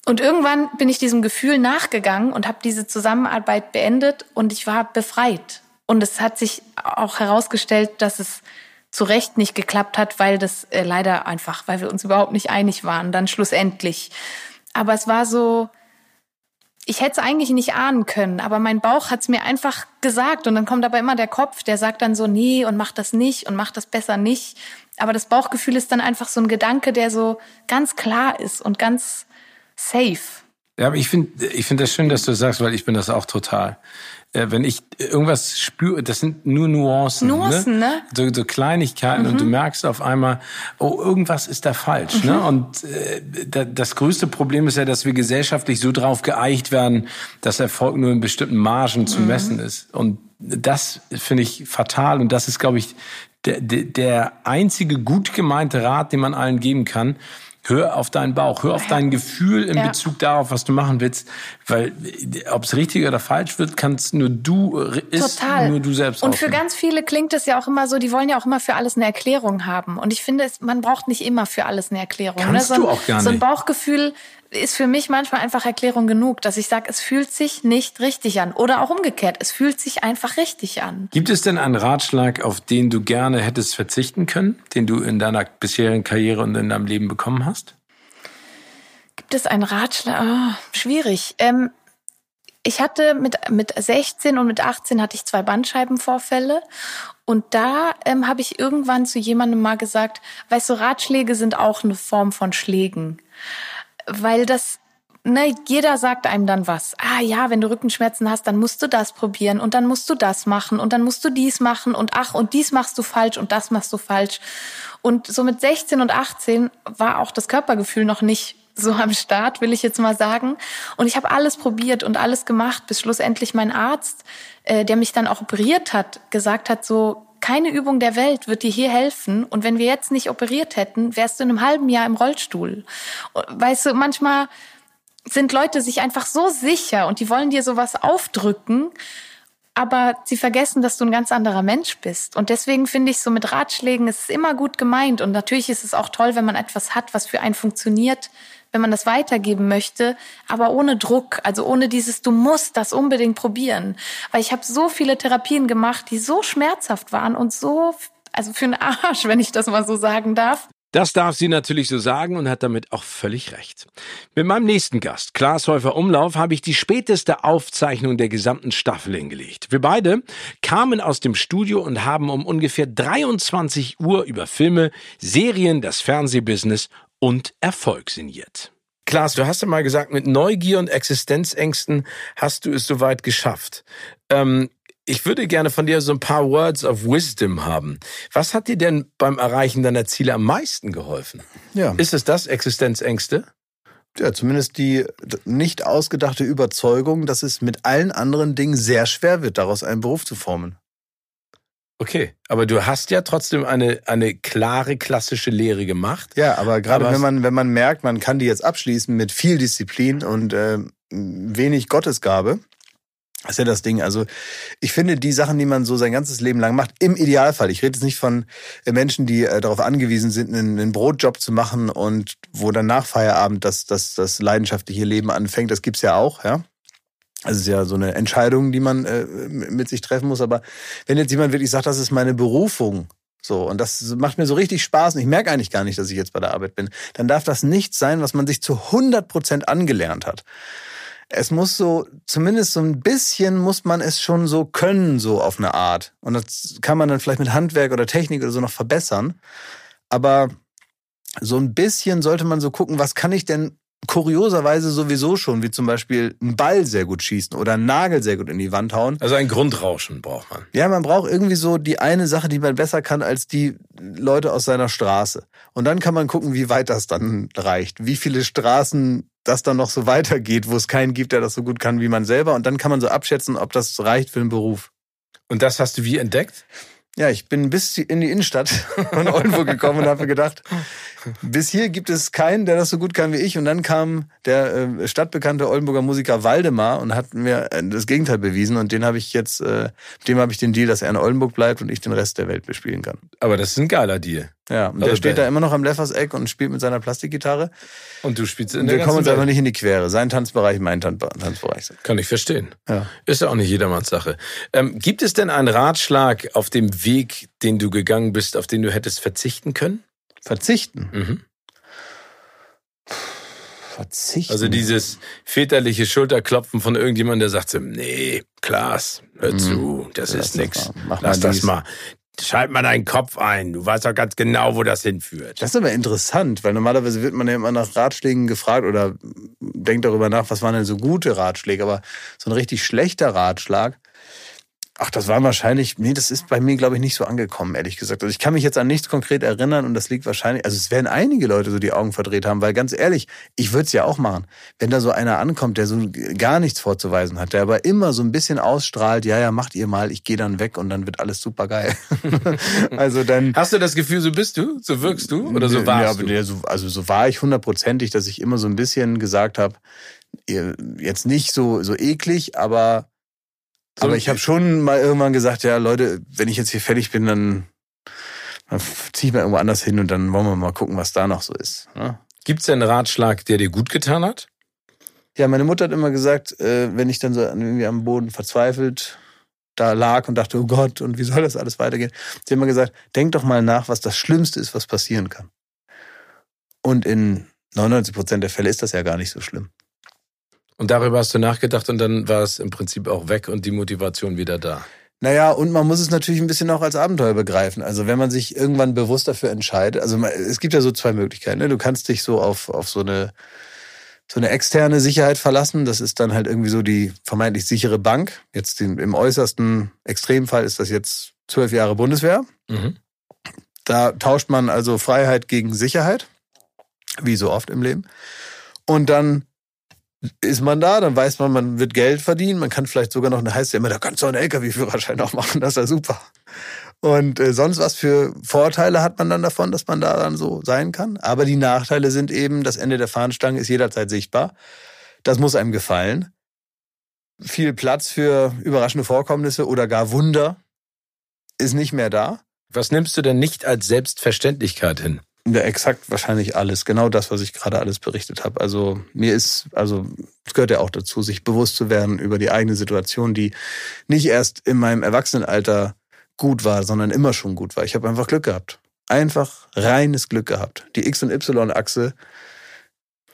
Und irgendwann bin ich diesem Gefühl nachgegangen und habe diese Zusammenarbeit beendet und ich war befreit. Und es hat sich auch herausgestellt, dass es zu Recht nicht geklappt hat, weil das äh, leider einfach, weil wir uns überhaupt nicht einig waren, dann schlussendlich. Aber es war so, ich hätte es eigentlich nicht ahnen können, aber mein Bauch hat es mir einfach gesagt und dann kommt aber immer der Kopf, der sagt dann so, nee und mach das nicht und mach das besser nicht. Aber das Bauchgefühl ist dann einfach so ein Gedanke, der so ganz klar ist und ganz safe. Ja, aber ich finde ich finde das schön, dass du sagst, weil ich bin das auch total. Äh, wenn ich irgendwas spüre, das sind nur Nuancen. Ne? Nuancen, ne? ne? So, so Kleinigkeiten mhm. und du mhm. merkst auf einmal, oh, irgendwas ist da falsch. Ne? Mhm. Ne? Und äh, das größte Problem ist ja, dass wir gesellschaftlich so drauf geeicht werden, dass Erfolg nur in bestimmten Margen zu mhm. messen ist. Und das finde ich fatal und das ist, glaube ich, der, der einzige gut gemeinte Rat, den man allen geben kann Hör auf deinen Bauch, hör auf dein Gefühl in ja. Bezug darauf, was du machen willst. Weil ob es richtig oder falsch wird, kannst nur du ist Total. nur du selbst. Und für rausfinden. ganz viele klingt es ja auch immer so, die wollen ja auch immer für alles eine Erklärung haben. Und ich finde, man braucht nicht immer für alles eine Erklärung. Kannst ne? so du auch gar So ein nicht. Bauchgefühl ist für mich manchmal einfach Erklärung genug, dass ich sage, es fühlt sich nicht richtig an. Oder auch umgekehrt, es fühlt sich einfach richtig an. Gibt es denn einen Ratschlag, auf den du gerne hättest verzichten können, den du in deiner bisherigen Karriere und in deinem Leben bekommen hast? Gibt es einen Ratschlag? Ah, schwierig. Ähm, ich hatte mit, mit 16 und mit 18 hatte ich zwei Bandscheibenvorfälle. Und da ähm, habe ich irgendwann zu jemandem mal gesagt, weißt du, Ratschläge sind auch eine Form von Schlägen. Weil das, ne, jeder sagt einem dann was. Ah ja, wenn du Rückenschmerzen hast, dann musst du das probieren und dann musst du das machen und dann musst du dies machen und ach, und dies machst du falsch und das machst du falsch. Und so mit 16 und 18 war auch das Körpergefühl noch nicht so am Start, will ich jetzt mal sagen. Und ich habe alles probiert und alles gemacht, bis schlussendlich mein Arzt, äh, der mich dann auch operiert hat, gesagt hat, so keine Übung der Welt wird dir hier helfen. Und wenn wir jetzt nicht operiert hätten, wärst du in einem halben Jahr im Rollstuhl. Weißt du, manchmal sind Leute sich einfach so sicher und die wollen dir sowas aufdrücken, aber sie vergessen, dass du ein ganz anderer Mensch bist. Und deswegen finde ich so mit Ratschlägen, es ist immer gut gemeint. Und natürlich ist es auch toll, wenn man etwas hat, was für einen funktioniert, wenn man das weitergeben möchte, aber ohne Druck, also ohne dieses, du musst das unbedingt probieren. Weil ich habe so viele Therapien gemacht, die so schmerzhaft waren und so, also für einen Arsch, wenn ich das mal so sagen darf. Das darf sie natürlich so sagen und hat damit auch völlig recht. Mit meinem nächsten Gast, Klaas Häufer Umlauf, habe ich die späteste Aufzeichnung der gesamten Staffel hingelegt. Wir beide kamen aus dem Studio und haben um ungefähr 23 Uhr über Filme, Serien, das Fernsehbusiness und Erfolg sinniert. Klaas, du hast ja mal gesagt, mit Neugier und Existenzängsten hast du es soweit geschafft. Ähm, ich würde gerne von dir so ein paar Words of Wisdom haben. Was hat dir denn beim Erreichen deiner Ziele am meisten geholfen? Ja. Ist es das, Existenzängste? Ja, zumindest die nicht ausgedachte Überzeugung, dass es mit allen anderen Dingen sehr schwer wird, daraus einen Beruf zu formen. Okay, aber du hast ja trotzdem eine, eine klare klassische Lehre gemacht. Ja, aber gerade Aber wenn man, wenn man merkt, man kann die jetzt abschließen mit viel Disziplin und äh, wenig Gottesgabe, ist ja das Ding. Also ich finde, die Sachen, die man so sein ganzes Leben lang macht, im Idealfall, ich rede jetzt nicht von äh, Menschen, die äh, darauf angewiesen sind, einen, einen Brotjob zu machen und wo dann nach Feierabend das, das, das leidenschaftliche Leben anfängt, das gibt's ja auch, ja. Also es ist ja so eine Entscheidung, die man äh, mit sich treffen muss. Aber wenn jetzt jemand wirklich sagt, das ist meine Berufung, so, und das macht mir so richtig Spaß und ich merke eigentlich gar nicht, dass ich jetzt bei der Arbeit bin, dann darf das nichts sein, was man sich zu 100 Prozent angelernt hat. Es muss so, zumindest so ein bisschen muss man es schon so können, so auf eine Art. Und das kann man dann vielleicht mit Handwerk oder Technik oder so noch verbessern. Aber so ein bisschen sollte man so gucken, was kann ich denn kurioserweise sowieso schon, wie zum Beispiel einen Ball sehr gut schießen oder einen Nagel sehr gut in die Wand hauen. Also ein Grundrauschen braucht man. Ja, man braucht irgendwie so die eine Sache, die man besser kann als die Leute aus seiner Straße. Und dann kann man gucken, wie weit das dann reicht. Wie viele Straßen das dann noch so weitergeht, wo es keinen gibt, der das so gut kann wie man selber. Und dann kann man so abschätzen, ob das reicht für den Beruf. Und das hast du wie entdeckt? Ja, ich bin bis in die Innenstadt von Oldenburg gekommen und habe gedacht, bis hier gibt es keinen, der das so gut kann wie ich. Und dann kam der äh, stadtbekannte Oldenburger Musiker Waldemar und hat mir äh, das Gegenteil bewiesen. Und den habe ich jetzt, äh, dem habe ich den Deal, dass er in Oldenburg bleibt und ich den Rest der Welt bespielen kann. Aber das ist ein geiler Deal. Ja, und Also der steht der- da immer noch am Lefferseck und spielt mit seiner Plastikgitarre. Und du spielst in Und der wir kommen uns einfach nicht in die Quere. Sein Tanzbereich, mein Tan Tanzbereich. Kann ich verstehen. Ja. Ist ja auch nicht jedermanns Sache. Ähm, gibt es denn einen Ratschlag auf dem Weg, den du gegangen bist, auf den du hättest verzichten können? Verzichten. Mhm. Verzichten. Also dieses väterliche Schulterklopfen von irgendjemandem, der sagt so, nee, Klaas, hör Mhm. zu, das Lass ist nix. mal. Mach Lass das dies. mal. Schalt mal deinen Kopf ein. Du weißt doch ganz genau, wo das hinführt. Das ist aber interessant, weil normalerweise wird man ja immer nach Ratschlägen gefragt oder denkt darüber nach, was waren denn so gute Ratschläge. Aber so ein richtig schlechter Ratschlag, ach, das war wahrscheinlich, nee, das ist bei mir, glaube ich, nicht so angekommen, ehrlich gesagt. Also ich kann mich jetzt an nichts konkret erinnern und das liegt wahrscheinlich, also es werden einige Leute so die Augen verdreht haben, weil ganz ehrlich, ich würde es ja auch machen. Wenn da so einer ankommt, der so gar nichts vorzuweisen hat, der aber immer so ein bisschen ausstrahlt, ja, ja, macht ihr mal, ich gehe dann weg und dann wird alles super geil. also dann. Hast du das Gefühl, so bist du? So wirkst du? Oder so warst ja, du? so, also so war ich hundertprozentig, dass ich immer so ein bisschen gesagt habe, jetzt nicht so, so eklig, aber, aber ich habe schon mal irgendwann gesagt, ja Leute, wenn ich jetzt hier fertig bin, dann, dann ziehe ich mal irgendwo anders hin und dann wollen wir mal gucken, was da noch so ist. Ne? Gibt's denn einen Ratschlag, der dir gut getan hat? Ja, meine Mutter hat immer gesagt, äh, wenn ich dann so irgendwie am Boden verzweifelt da lag und dachte, oh Gott, und wie soll das alles weitergehen? Sie hat immer gesagt, denk doch mal nach, was das Schlimmste ist, was passieren kann. Und in 99 Prozent der Fälle ist das ja gar nicht so schlimm. Und darüber hast du nachgedacht und dann war es im Prinzip auch weg und die Motivation wieder da. Naja, und man muss es natürlich ein bisschen auch als Abenteuer begreifen. Also wenn man sich irgendwann bewusst dafür entscheidet, also es gibt ja so zwei Möglichkeiten. Ne? Du kannst dich so auf, auf so eine so eine externe Sicherheit verlassen. Das ist dann halt irgendwie so die vermeintlich sichere Bank. Jetzt im äußersten Extremfall ist das jetzt zwölf Jahre Bundeswehr. Mhm. Da tauscht man also Freiheit gegen Sicherheit, wie so oft im Leben. Und dann ist man da, dann weiß man, man wird Geld verdienen, man kann vielleicht sogar noch, eine heißt ja immer, da kannst du einen LKW-Führerschein auch machen, das ist ja super. Und äh, sonst was für Vorteile hat man dann davon, dass man da dann so sein kann. Aber die Nachteile sind eben, das Ende der Fahnenstange ist jederzeit sichtbar. Das muss einem gefallen. Viel Platz für überraschende Vorkommnisse oder gar Wunder ist nicht mehr da. Was nimmst du denn nicht als Selbstverständlichkeit hin? Ja, exakt wahrscheinlich alles. Genau das, was ich gerade alles berichtet habe. Also mir ist, also es gehört ja auch dazu, sich bewusst zu werden über die eigene Situation, die nicht erst in meinem Erwachsenenalter gut war, sondern immer schon gut war. Ich habe einfach Glück gehabt. Einfach reines Glück gehabt. Die X- und Y-Achse.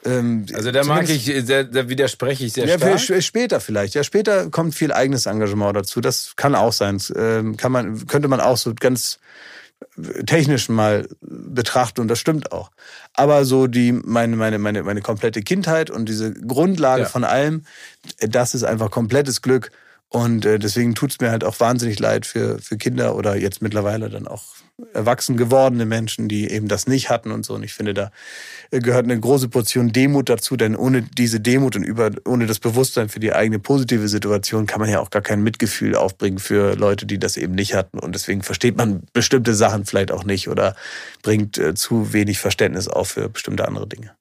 Ähm, Also da mag ich, da, da widerspreche ich sehr ja, stark. sp- später vielleicht. Ja, später kommt viel eigenes Engagement dazu. Das kann auch sein. Ähm, kann man, könnte man auch so ganz technisch mal betrachten und das stimmt auch. Aber so die meine meine meine meine komplette Kindheit und diese Grundlage Ja. von allem, das ist einfach komplettes Glück und äh, deswegen tut's mir halt auch wahnsinnig leid für für Kinder oder jetzt mittlerweile dann auch erwachsen gewordene Menschen, die eben das nicht hatten und so. Und ich finde, da gehört eine große Portion Demut dazu, denn ohne diese Demut und über, ohne das Bewusstsein für die eigene positive Situation kann man ja auch gar kein Mitgefühl aufbringen für Leute, die das eben nicht hatten. Und deswegen versteht man bestimmte Sachen vielleicht auch nicht oder bringt äh, zu wenig Verständnis auf für bestimmte andere Dinge.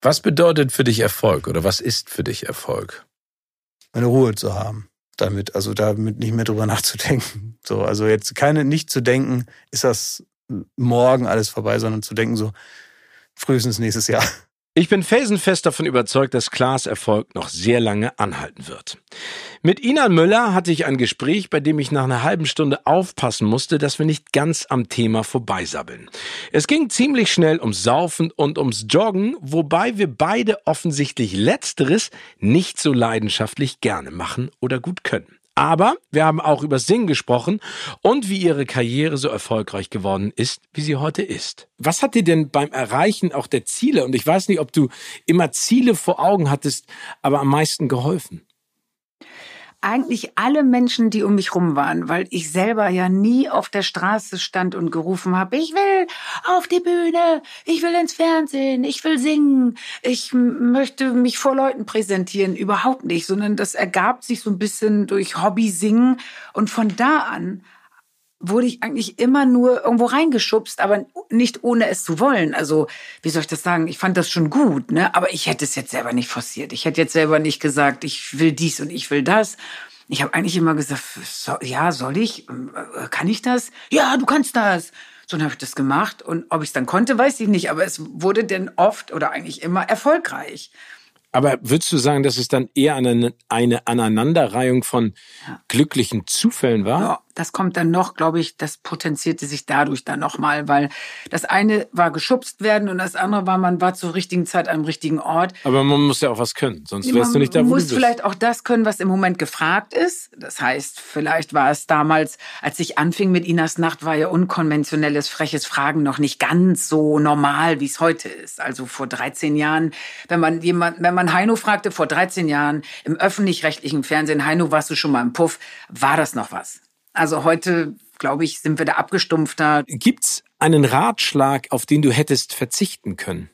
Was bedeutet für dich Erfolg oder was ist für dich Erfolg? Meine Ruhe zu haben. Damit, also damit nicht mehr drüber nachzudenken. So, also jetzt keine, nicht zu denken, ist das morgen alles vorbei, sondern zu denken so, frühestens nächstes Jahr. Ich bin felsenfest davon überzeugt, dass Klaas Erfolg noch sehr lange anhalten wird. Mit Inan Müller hatte ich ein Gespräch, bei dem ich nach einer halben Stunde aufpassen musste, dass wir nicht ganz am Thema vorbeisabbeln. Es ging ziemlich schnell ums Saufen und ums Joggen, wobei wir beide offensichtlich Letzteres nicht so leidenschaftlich gerne machen oder gut können. Aber wir haben auch über Singen gesprochen und wie ihre Karriere so erfolgreich geworden ist, wie sie heute ist. Was hat dir denn beim Erreichen auch der Ziele, und ich weiß nicht, ob du immer Ziele vor Augen hattest, aber am meisten geholfen? Eigentlich alle Menschen, die um mich rum waren, weil ich selber ja nie auf der Straße stand und gerufen habe, ich will auf die Bühne, ich will ins Fernsehen, ich will singen, ich möchte mich vor Leuten präsentieren, überhaupt nicht, sondern das ergab sich so ein bisschen durch Hobby singen und von da an wurde ich eigentlich immer nur irgendwo reingeschubst, aber nicht ohne es zu wollen. Also, wie soll ich das sagen? Ich fand das schon gut, ne? Aber ich hätte es jetzt selber nicht forciert. Ich hätte jetzt selber nicht gesagt, ich will dies und ich will das. Ich habe eigentlich immer gesagt, so, ja, soll ich? Äh, Kann ich das? Ja, du kannst das. So dann habe ich das gemacht und ob ich es dann konnte, weiß ich nicht. Aber es wurde denn oft oder eigentlich immer erfolgreich. Aber würdest du sagen, dass es dann eher eine, eine Aneinanderreihung von glücklichen Zufällen war? Ja, das kommt dann noch, glaube ich, das potenzierte sich dadurch dann nochmal, weil das eine war geschubst werden und das andere war, man war zur richtigen Zeit am richtigen Ort. Aber man muss ja auch was können, sonst wärst Man du nicht da, wo du muss bist. vielleicht auch das können, was im Moment gefragt ist. Das heißt, vielleicht war es damals, als ich anfing mit Inas Nacht, war ja unkonventionelles, freches Fragen noch nicht ganz so normal, wie es heute ist. Also vor 13 Jahren, wenn man jemand, wenn man Heino fragte, vor 13 Jahren im öffentlich-rechtlichen Fernsehen, Heino, warst du schon mal im Puff? War das noch was? Also heute, glaube ich, sind wir da abgestumpfter. Gibt's einen Ratschlag, auf den du hättest verzichten können?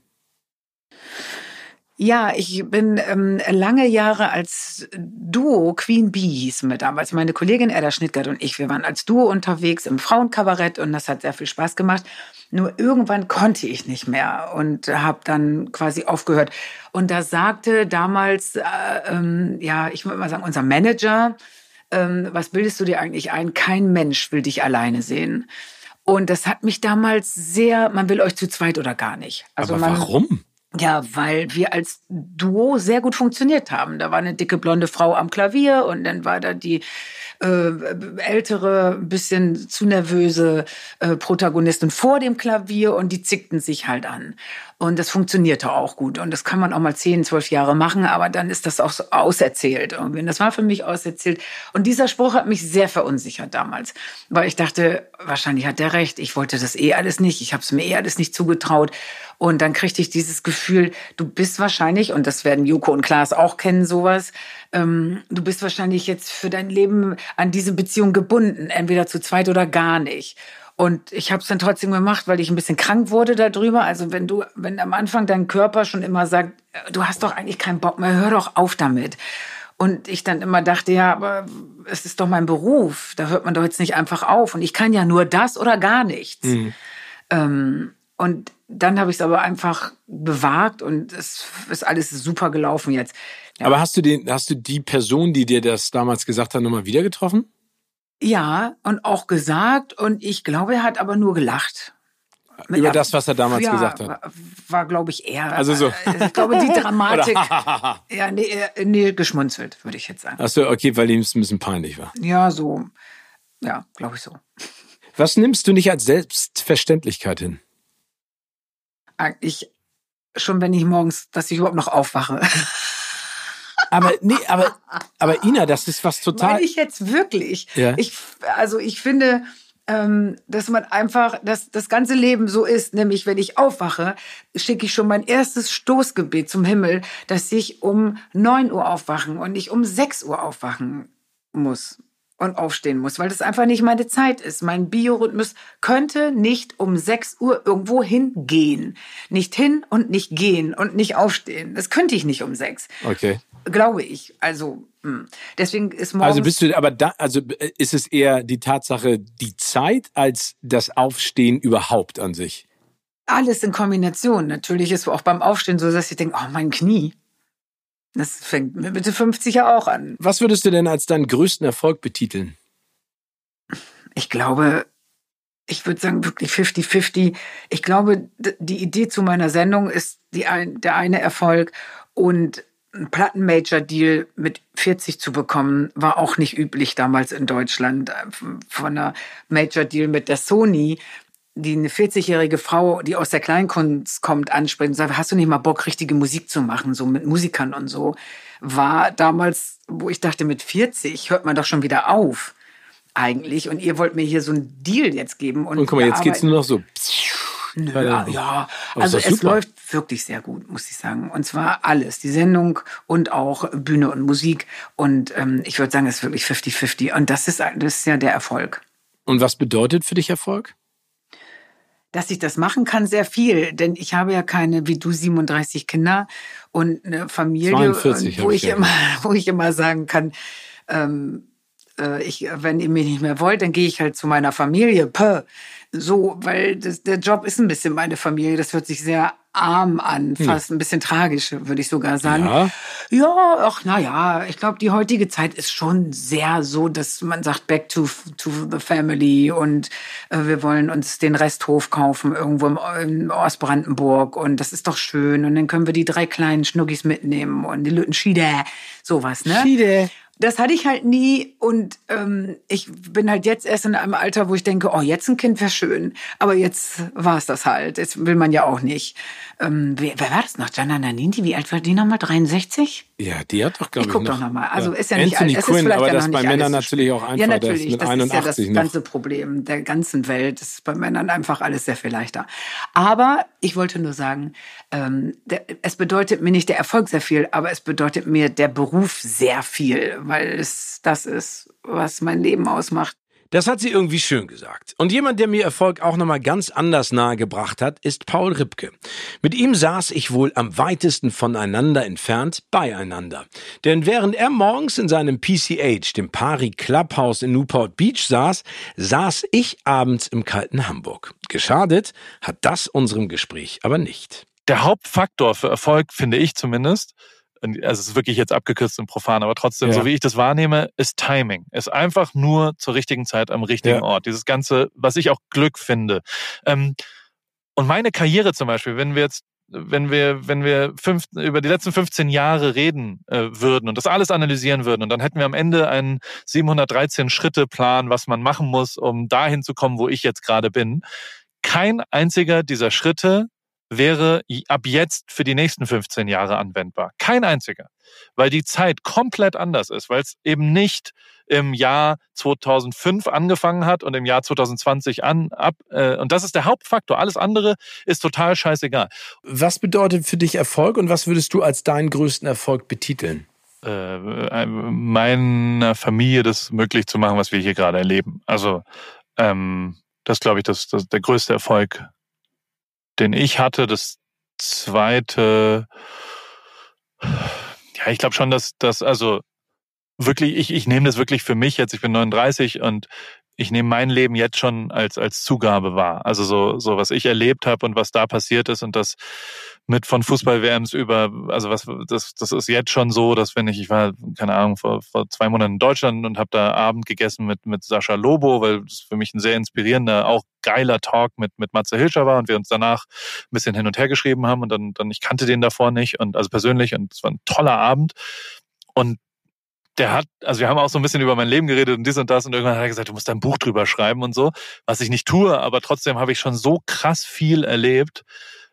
Ja, ich bin ähm, lange Jahre als Duo, Queen Bee hieß mir damals, meine Kollegin Edda Schnittgart und ich, wir waren als Duo unterwegs im Frauenkabarett und das hat sehr viel Spaß gemacht. Nur irgendwann konnte ich nicht mehr und habe dann quasi aufgehört. Und da sagte damals, äh, ähm, ja, ich würde mal sagen, unser Manager, ähm, was bildest du dir eigentlich ein? Kein Mensch will dich alleine sehen. Und das hat mich damals sehr, man will euch zu zweit oder gar nicht. Also Aber man, warum? ja, weil wir als Duo sehr gut funktioniert haben. Da war eine dicke blonde Frau am Klavier und dann war da die äh, ältere, bisschen zu nervöse äh, Protagonistin vor dem Klavier und die zickten sich halt an. Und das funktionierte auch gut. Und das kann man auch mal zehn, zwölf Jahre machen, aber dann ist das auch so auserzählt irgendwie. Und das war für mich auserzählt. Und dieser Spruch hat mich sehr verunsichert damals, weil ich dachte, wahrscheinlich hat der recht. Ich wollte das eh alles nicht. Ich habe es mir eh alles nicht zugetraut. Und dann kriegte ich dieses Gefühl, du bist wahrscheinlich, und das werden Joko und Klaas auch kennen, sowas, ähm, du bist wahrscheinlich jetzt für dein Leben an diese Beziehung gebunden, entweder zu zweit oder gar nicht. Und ich habe es dann trotzdem gemacht, weil ich ein bisschen krank wurde darüber. Also wenn du, wenn am Anfang dein Körper schon immer sagt, äh, du hast doch eigentlich keinen Bock mehr, hör doch auf damit. Und ich dann immer dachte, ja, aber es ist doch mein Beruf, da hört man doch jetzt nicht einfach auf. Und ich kann ja nur das oder gar nichts. Mhm. Ähm, und dann habe ich es aber einfach bewagt und es ist alles super gelaufen jetzt. Ja. Aber hast du den, hast du die Person, die dir das damals gesagt hat, nochmal wieder getroffen? Ja, und auch gesagt. Und ich glaube, er hat aber nur gelacht. Über das, was er damals ja, gesagt hat. War, war glaube ich, eher. Also so. äh, Ich glaube, die Dramatik. Ja, nee, äh, nee, geschmunzelt, würde ich jetzt sagen. Ach so, okay, weil ihm es ein bisschen peinlich war. Ja, so. Ja, glaube ich so. Was nimmst du nicht als Selbstverständlichkeit hin? Eigentlich schon, wenn ich morgens, dass ich überhaupt noch aufwache. Aber nee, aber aber Ina, das ist was total. Meine ich jetzt wirklich. Ja. Ich, also ich finde, ähm, dass man einfach, dass das ganze Leben so ist, nämlich wenn ich aufwache, schicke ich schon mein erstes Stoßgebet zum Himmel, dass ich um 9 Uhr aufwachen und nicht um 6 Uhr aufwachen muss und aufstehen muss, weil das einfach nicht meine Zeit ist. Mein Biorhythmus könnte nicht um 6 Uhr irgendwo hingehen. Nicht hin und nicht gehen und nicht aufstehen. Das könnte ich nicht um 6. Okay. Glaube ich. Also, mh. deswegen ist morgens... Also bist du, aber da, also äh, ist es eher die Tatsache, die Zeit als das Aufstehen überhaupt an sich? alles in Kombination. Natürlich ist auch beim Aufstehen so, dass ich denke, oh, mein Knie. Das fängt mit Mitte 50 ja auch an. Was würdest du denn als deinen größten Erfolg betiteln? Ich glaube, ich würde sagen wirklich 50-50. Ich glaube, die Idee zu meiner Sendung ist die ein, der eine Erfolg und ein Platten-Major-Deal mit 40 zu bekommen, war auch nicht üblich damals in Deutschland. Von einer Major-Deal mit der Sony, die eine 40-jährige Frau, die aus der Kleinkunst kommt, anspricht und sagt, hast du nicht mal Bock, richtige Musik zu machen, so mit Musikern und so, war damals, wo ich dachte, mit 40 hört man doch schon wieder auf eigentlich. Und ihr wollt mir hier so einen Deal jetzt geben. Und, Und guck mal, jetzt geht's arbeiten- nur noch so. Nö, ja, Aber also es super. läuft wirklich sehr gut, muss ich sagen. Und zwar alles, die Sendung und auch Bühne und Musik. Und ähm, ich würde sagen, es ist wirklich 50-50. Und das ist, das ist ja der Erfolg. Und was bedeutet für dich Erfolg? Dass ich das machen kann, sehr viel. Denn ich habe ja keine, wie du, 37 Kinder und eine Familie, 42 wo ich ja. immer, wo ich immer sagen kann, ähm, äh, ich, wenn ihr mich nicht mehr wollt, dann gehe ich halt zu meiner Familie. Puh. So, weil das, der Job ist ein bisschen meine Familie. Das hört sich sehr arm an, fast ein bisschen tragisch, würde ich sogar sagen. Ja. Ja, ach, na ja, ich glaube, die heutige Zeit ist schon sehr so, dass man sagt, back to, to the family und äh, wir wollen uns den Resthof kaufen irgendwo im, in Ostbrandenburg und das ist doch schön und dann können wir die drei kleinen Schnuggis mitnehmen und die Lütten Schiede, sowas, ne? Schiede. Das hatte ich halt nie und ähm, ich bin halt jetzt erst in einem Alter, wo ich denke, oh, jetzt ein Kind wäre schön. Aber jetzt war es das halt. Jetzt will man ja auch nicht. Ähm, wer, wer war das noch? Gianna Nannini? Wie alt war die nochmal? 63? Ja, die hat doch, glaube Ich ich, guck noch. doch nochmal. Also Ja. ist ja nicht Anthony alt. Es Quinn, ist vielleicht aber ja das noch bei Männern natürlich auch einfach. Ja, ist natürlich. mit das ist ja 81 das noch. ganze Problem der ganzen Welt. Das ist bei Männern einfach alles sehr viel leichter. Aber ich wollte nur sagen, ähm, der, es bedeutet mir nicht der Erfolg sehr viel, aber es bedeutet mir der Beruf sehr viel, weil es das ist, was mein Leben ausmacht. Das hat sie irgendwie schön gesagt. Und jemand, der mir Erfolg auch nochmal ganz anders nahe gebracht hat, ist Paul Ripke. Mit ihm saß ich wohl am weitesten voneinander entfernt beieinander. Denn während er morgens in seinem PCH, dem Pari Clubhouse in Newport Beach saß, saß ich abends im kalten Hamburg. Geschadet hat das unserem Gespräch aber nicht. Der Hauptfaktor für Erfolg, finde ich zumindest, also es ist wirklich jetzt abgekürzt und profan, aber trotzdem, ja. so wie ich das wahrnehme, ist Timing. Ist einfach nur zur richtigen Zeit am richtigen ja. Ort. Dieses Ganze, was ich auch Glück finde. Ähm, und meine Karriere zum Beispiel, wenn wir jetzt wenn wir, wenn wir fünf, über die letzten 15 Jahre reden äh, würden und das alles analysieren würden und dann hätten wir am Ende einen 713 Schritte Plan, was man machen muss, um dahin zu kommen, wo ich jetzt gerade bin. Kein einziger dieser Schritte wäre ab jetzt für die nächsten 15 Jahre anwendbar. Kein einziger. Weil die Zeit komplett anders ist, weil es eben nicht im Jahr 2005 angefangen hat und im Jahr 2020 an ab äh, und das ist der Hauptfaktor. Alles andere ist total scheißegal. Was bedeutet für dich Erfolg und was würdest du als deinen größten Erfolg betiteln? Äh, meiner Familie das möglich zu machen, was wir hier gerade erleben. Also ähm, das glaube ich, das, das der größte Erfolg, den ich hatte. Das zweite, ja, ich glaube schon, dass das, also wirklich, ich, ich nehme das wirklich für mich jetzt, ich bin 39 und ich nehme mein Leben jetzt schon als, als Zugabe wahr. Also so, so was ich erlebt habe und was da passiert ist und das mit von Fußball-WMs über, also was, das, das ist jetzt schon so, dass wenn ich, ich war, keine Ahnung, vor, vor zwei Monaten in Deutschland und habe da Abend gegessen mit, mit Sascha Lobo, weil es für mich ein sehr inspirierender, auch geiler Talk mit, mit Matze Hilscher war und wir uns danach ein bisschen hin und her geschrieben haben und dann, dann ich kannte den davor nicht und also persönlich und es war ein toller Abend. Und der hat, also wir haben auch so ein bisschen über mein Leben geredet und dies und das und irgendwann hat er gesagt, du musst ein Buch drüber schreiben und so, was ich nicht tue, aber trotzdem habe ich schon so krass viel erlebt,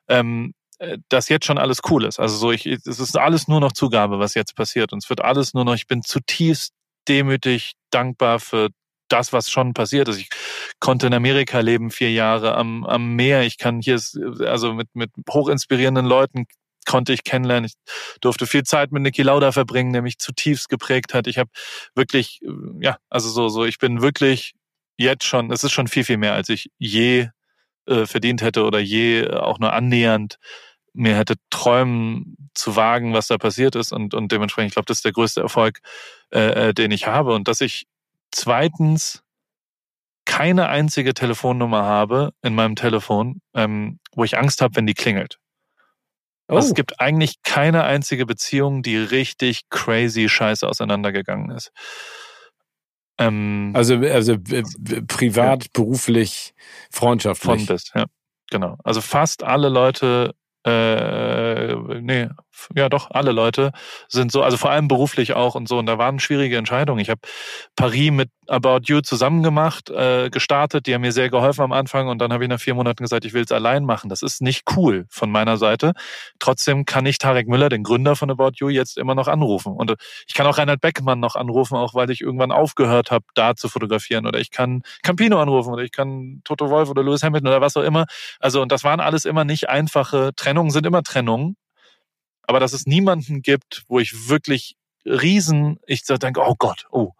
ähm, äh, dass jetzt schon alles cool ist. Also so, ich, es ist alles nur noch Zugabe, was jetzt passiert und es wird alles nur noch, ich bin zutiefst demütig, dankbar für das, was schon passiert ist. Ich konnte in Amerika leben, vier Jahre am, am Meer. Ich kann hier, also mit, mit hochinspirierenden Leuten konnte ich kennenlernen. Ich durfte viel Zeit mit Niki Lauda verbringen, der mich zutiefst geprägt hat. Ich habe wirklich, ja, also so, so, ich bin wirklich jetzt schon, es ist schon viel, viel mehr, als ich je äh, verdient hätte oder je auch nur annähernd mir hätte träumen zu wagen, was da passiert ist. Und, und dementsprechend, ich glaube, das ist der größte Erfolg, äh, äh, den ich habe. Und dass ich zweitens keine einzige Telefonnummer habe in meinem Telefon, ähm, wo ich Angst habe, wenn die klingelt. Oh. Also es gibt eigentlich keine einzige Beziehung, die richtig crazy scheiße auseinandergegangen ist. Ähm, also, also privat, ja. beruflich, freundschaftlich. Von bis, ja. Genau. Also fast alle Leute, äh, nee, ja doch, alle Leute sind so, also vor allem beruflich auch und so. Und da waren schwierige Entscheidungen. Ich habe Paris mit About You zusammen gemacht, äh, gestartet. Die haben mir sehr geholfen am Anfang und dann habe ich nach vier Monaten gesagt, ich will es allein machen. Das ist nicht cool von meiner Seite. Trotzdem kann ich Tarek Müller, den Gründer von About You, jetzt immer noch anrufen. Und äh, ich kann auch Reinhard Beckmann noch anrufen, auch weil ich irgendwann aufgehört habe, da zu fotografieren. Oder ich kann Campino anrufen oder ich kann Toto Wolf oder Lewis Hamilton oder was auch immer. Also, und das waren alles immer nicht einfache Trennungen, sind immer Trennungen aber dass es niemanden gibt, wo ich wirklich riesen, ich so denke, oh Gott, oh,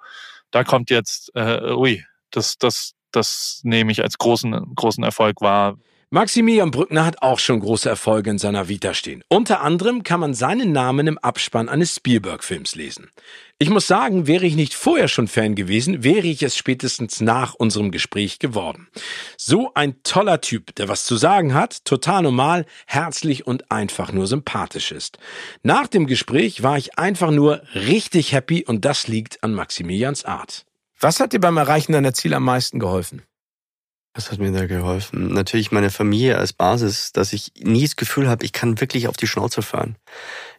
da kommt jetzt, äh, ui, das, das, das nehme ich als großen, großen Erfolg wahr. Maximilian Brückner hat auch schon große Erfolge in seiner Vita stehen. Unter anderem kann man seinen Namen im Abspann eines Spielberg-Films lesen. Ich muss sagen, wäre ich nicht vorher schon Fan gewesen, wäre ich es spätestens nach unserem Gespräch geworden. So ein toller Typ, der was zu sagen hat, total normal, herzlich und einfach nur sympathisch ist. Nach dem Gespräch war ich einfach nur richtig happy und das liegt an Maximilians Art. Was hat dir beim Erreichen deiner Ziele am meisten geholfen? Was hat mir da geholfen? Natürlich meine Familie als Basis, dass ich nie das Gefühl habe, ich kann wirklich auf die Schnauze fahren.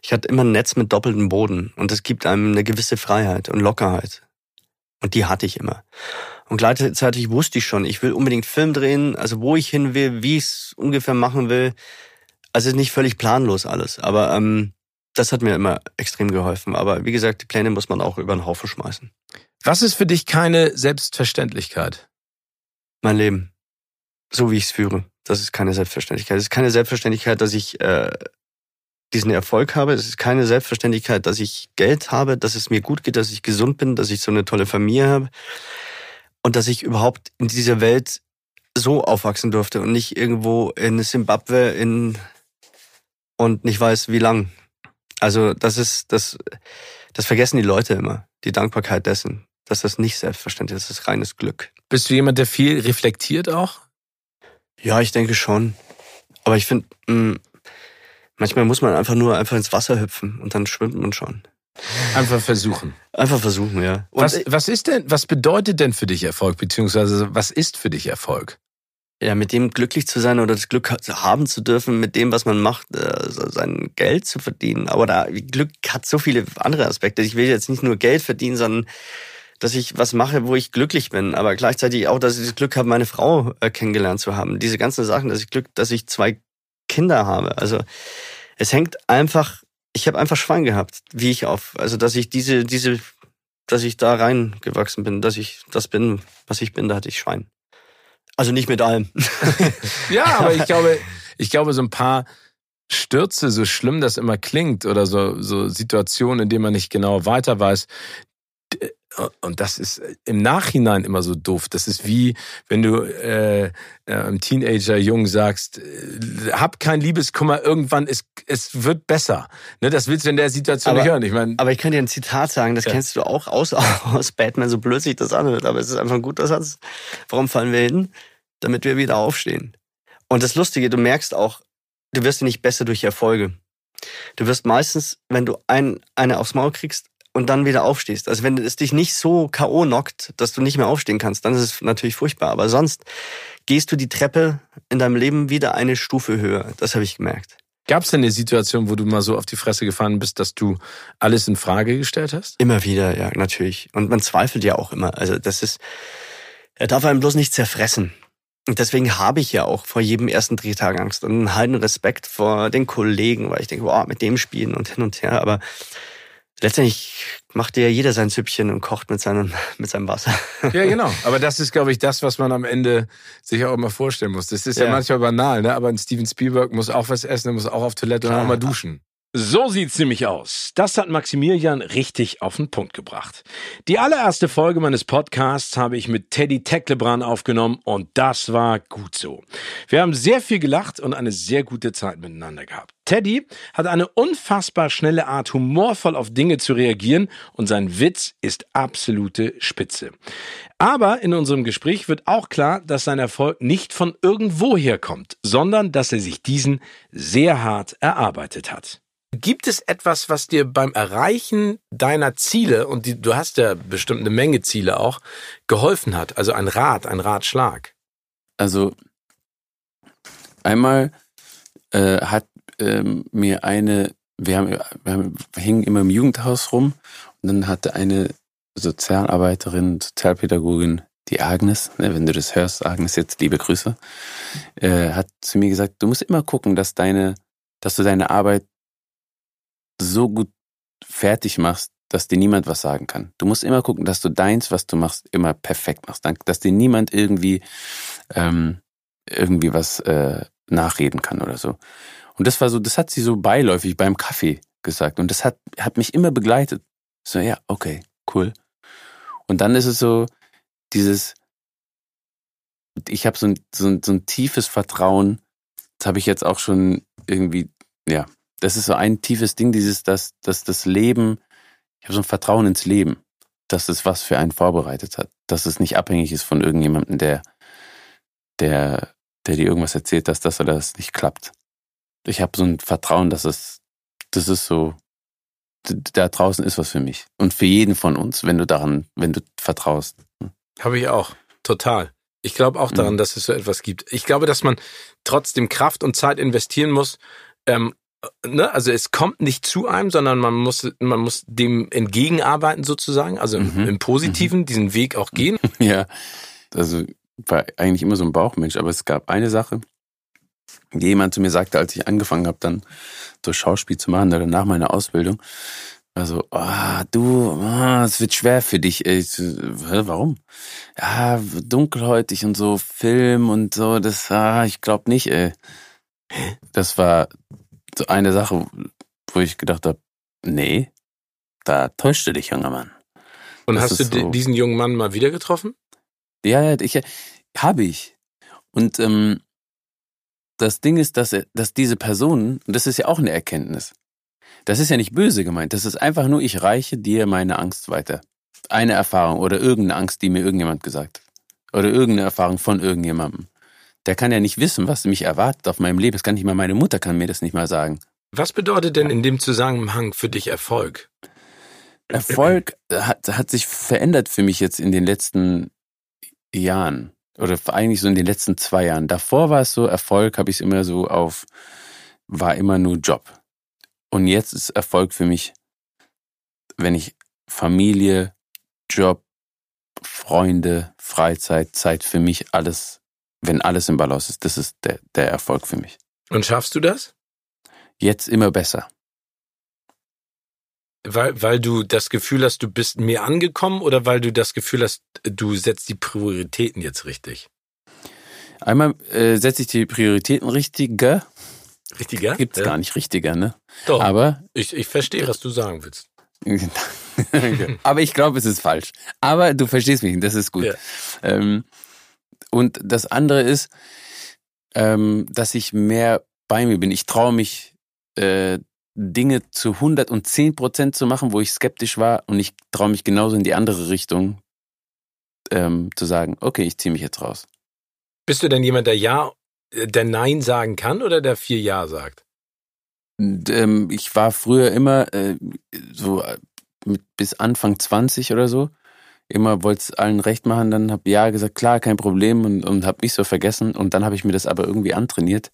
Ich hatte immer ein Netz mit doppeltem Boden und es gibt einem eine gewisse Freiheit und Lockerheit. Und die hatte ich immer. Und gleichzeitig wusste ich schon, ich will unbedingt Film drehen, also wo ich hin will, wie ich es ungefähr machen will. Also nicht völlig planlos alles, aber ähm, das hat mir immer extrem geholfen. Aber wie gesagt, die Pläne muss man auch über den Haufen schmeißen. Was ist für dich keine Selbstverständlichkeit? Mein Leben, so wie ich es führe. Das ist keine Selbstverständlichkeit. Es ist keine Selbstverständlichkeit, dass ich äh, diesen Erfolg habe. Es ist keine Selbstverständlichkeit, dass ich Geld habe, dass es mir gut geht, dass ich gesund bin, dass ich so eine tolle Familie habe. und dass ich überhaupt in dieser Welt so aufwachsen durfte und nicht irgendwo in Simbabwe in und nicht weiß wie lang. Also das ist das das vergessen die Leute immer, die Dankbarkeit dessen, dass das nicht selbstverständlich ist, das ist reines Glück. Bist du jemand, der viel reflektiert auch? Ja, ich denke schon. Aber ich finde, manchmal muss man einfach nur einfach ins Wasser hüpfen und dann schwimmt man schon. Einfach versuchen. Einfach versuchen, ja. Und Was, was ist denn, was bedeutet denn für dich Erfolg, beziehungsweise was ist für dich Erfolg? ja, mit dem glücklich zu sein oder das Glück ha- haben zu dürfen, mit dem, was man macht, äh, sein Geld zu verdienen. Aber da Glück hat so viele andere Aspekte. Ich will jetzt nicht nur Geld verdienen, sondern dass ich was mache, wo ich glücklich bin, aber gleichzeitig auch, dass ich das Glück habe, meine Frau äh, kennengelernt zu haben. Diese ganzen Sachen, dass ich Glück, dass ich zwei Kinder habe. Also es hängt einfach, ich habe einfach Schwein gehabt, wie ich auf, also dass ich diese, diese, dass ich da reingewachsen bin, dass ich das bin, was ich bin, da hatte ich Schwein. Also nicht mit allem. Ja, aber ich glaube, ich glaube, so ein paar Stürze, so schlimm das immer klingt, oder so, so Situationen, in denen man nicht genau weiter weiß, und das ist im Nachhinein immer so doof. Das ist wie, wenn du äh, äh, einem Teenager jung sagst, äh, hab kein Liebeskummer, irgendwann ist es wird besser. Ne, das willst du in der Situation Aber- nicht hören. Ich meine, Aber ich kann dir ein Zitat sagen, das Ja. kennst du auch aus, aus Batman, so blöd sich das anhört, aber es ist einfach ein guter Satz. Warum fallen wir hin? Damit wir wieder aufstehen. Und das Lustige, du merkst auch, du wirst nicht besser durch Erfolge. Du wirst meistens, wenn du ein, eine aufs Maul kriegst und dann wieder aufstehst. Also wenn es dich nicht so K.O. knockt, dass du nicht mehr aufstehen kannst, dann ist es natürlich furchtbar. Aber sonst gehst du die Treppe in deinem Leben wieder eine Stufe höher. Das habe ich gemerkt. gab es denn eine Situation, wo du mal so auf die Fresse gefallen bist, dass du alles in Frage gestellt hast? Immer wieder, ja, natürlich. Und man zweifelt ja auch immer. Also das ist, er darf einen bloß nicht zerfressen. Und deswegen habe ich ja auch vor jedem ersten Drehtag Angst und einen heiden Respekt vor den Kollegen, weil ich denke, wow, mit dem spielen und hin und her. Aber letztendlich macht ja jeder sein Süppchen und kocht mit seinem, mit seinem Wasser. Ja, genau. Aber das ist, glaube ich, das, was man am Ende sich auch immer vorstellen muss. Das ist ja, Ja. manchmal banal, ne? aber ein Steven Spielberg muss auch was essen, er muss auch auf Toilette und auch mal duschen. So sieht's nämlich aus. Das hat Maximilian richtig auf den Punkt gebracht. Die allererste Folge meines Podcasts habe ich mit Teddy Tecklebrand aufgenommen und das war gut so. Wir haben sehr viel gelacht und eine sehr gute Zeit miteinander gehabt. Teddy hat eine unfassbar schnelle Art, humorvoll auf Dinge zu reagieren und sein Witz ist absolute Spitze. Aber in unserem Gespräch wird auch klar, dass sein Erfolg nicht von irgendwoher kommt, sondern dass er sich diesen sehr hart erarbeitet hat. Gibt es etwas, was dir beim Erreichen deiner Ziele, und die, du hast ja bestimmt eine Menge Ziele auch, geholfen hat? Also ein Rat, ein Ratschlag? Also einmal äh, hat ähm, mir eine, wir haben, wir haben, wir hingen immer im Jugendhaus rum und dann hatte eine Sozialarbeiterin, Sozialpädagogin, die Agnes, ne, wenn du das hörst, Agnes jetzt liebe Grüße, äh, hat zu mir gesagt, du musst immer gucken, dass deine, dass du deine Arbeit so gut fertig machst, dass dir niemand was sagen kann. Du musst immer gucken, dass du deins, was du machst, immer perfekt machst, dass dir niemand irgendwie ähm, irgendwie was äh, nachreden kann oder so. Und das war so, das hat sie so beiläufig beim Kaffee gesagt und das hat hat mich immer begleitet. So ja, okay, cool. Und dann ist es so dieses, ich habe so ein, so, ein, so ein tiefes Vertrauen. Das habe ich jetzt auch schon irgendwie, ja, das ist so ein tiefes Ding, dieses, dass, dass das Leben, ich habe so ein Vertrauen ins Leben, dass es was für einen vorbereitet hat, dass es nicht abhängig ist von irgendjemandem, der, der, der dir irgendwas erzählt, dass das oder das nicht klappt. Ich habe so ein Vertrauen, dass es, das ist so, da draußen ist was für mich und für jeden von uns, wenn du daran, wenn du vertraust. Habe ich auch. Total. Ich glaube auch daran, Mhm. dass es so etwas gibt. Ich glaube, dass man trotzdem Kraft und Zeit investieren muss. Ähm, ne? Also es kommt nicht zu einem, sondern man muss, man muss dem entgegenarbeiten sozusagen, also im, Mhm. im Positiven diesen Weg auch gehen. Ja, also war eigentlich immer so ein Bauchmensch, aber es gab eine Sache, die jemand zu mir sagte, als ich angefangen habe, dann so Schauspiel zu machen oder nach meiner Ausbildung, also, ah, du, ah, es wird schwer für dich. Ich warum? Ja, dunkelhäutig und so, Film und so, das, ah, ich glaube nicht, ey. Das war so eine Sache, wo ich gedacht habe, nee, da täuschte dich, junger Mann. Und Das hast du so. diesen jungen Mann mal wieder getroffen? Ja, ja, ich habe ich. Und ähm, das Ding ist, dass, dass diese Personen, und das ist ja auch eine Erkenntnis, das ist ja nicht böse gemeint, das ist einfach nur, ich reiche dir meine Angst weiter. Eine Erfahrung oder irgendeine Angst, die mir irgendjemand gesagt hat. Oder irgendeine Erfahrung von irgendjemandem. Der kann ja nicht wissen, was mich erwartet auf meinem Leben. Das kann nicht mal meine Mutter kann mir das nicht mal sagen. Was bedeutet denn in dem Zusammenhang für dich Erfolg? Erfolg hat, hat sich verändert für mich jetzt in den letzten Jahren. Oder eigentlich so in den letzten zwei Jahren. Davor war es so, Erfolg habe ich immer so auf, war immer nur Job. Und jetzt ist Erfolg für mich, wenn ich Familie, Job, Freunde, Freizeit, Zeit für mich, alles, wenn alles im Balance ist, das ist der, der Erfolg für mich. Und schaffst du das? Jetzt immer besser. Weil, weil du das Gefühl hast, du bist mehr angekommen oder weil du das Gefühl hast, du setzt die Prioritäten jetzt richtig? Einmal äh, setze ich die Prioritäten richtiger. Richtiger? Gibt's Ja. gar nicht richtiger, ne? Doch. Aber Ich, ich verstehe, was du sagen willst. Aber ich glaube, es ist falsch. Aber du verstehst mich, das ist gut. Ja. Ähm, und das andere ist, ähm, dass ich mehr bei mir bin. Ich traue mich, äh, Dinge zu 110 Prozent zu machen, wo ich skeptisch war. Und ich traue mich genauso in die andere Richtung ähm, zu sagen, okay, ich ziehe mich jetzt raus. Bist du denn jemand, der Ja, äh, der Nein sagen kann oder der vier Ja sagt? Und, ähm, ich war früher immer äh, so äh, mit bis Anfang 20 oder so. Immer wollte es allen recht machen, dann habe ja gesagt, klar, kein Problem und, und habe mich so vergessen. Und dann habe ich mir das aber irgendwie antrainiert.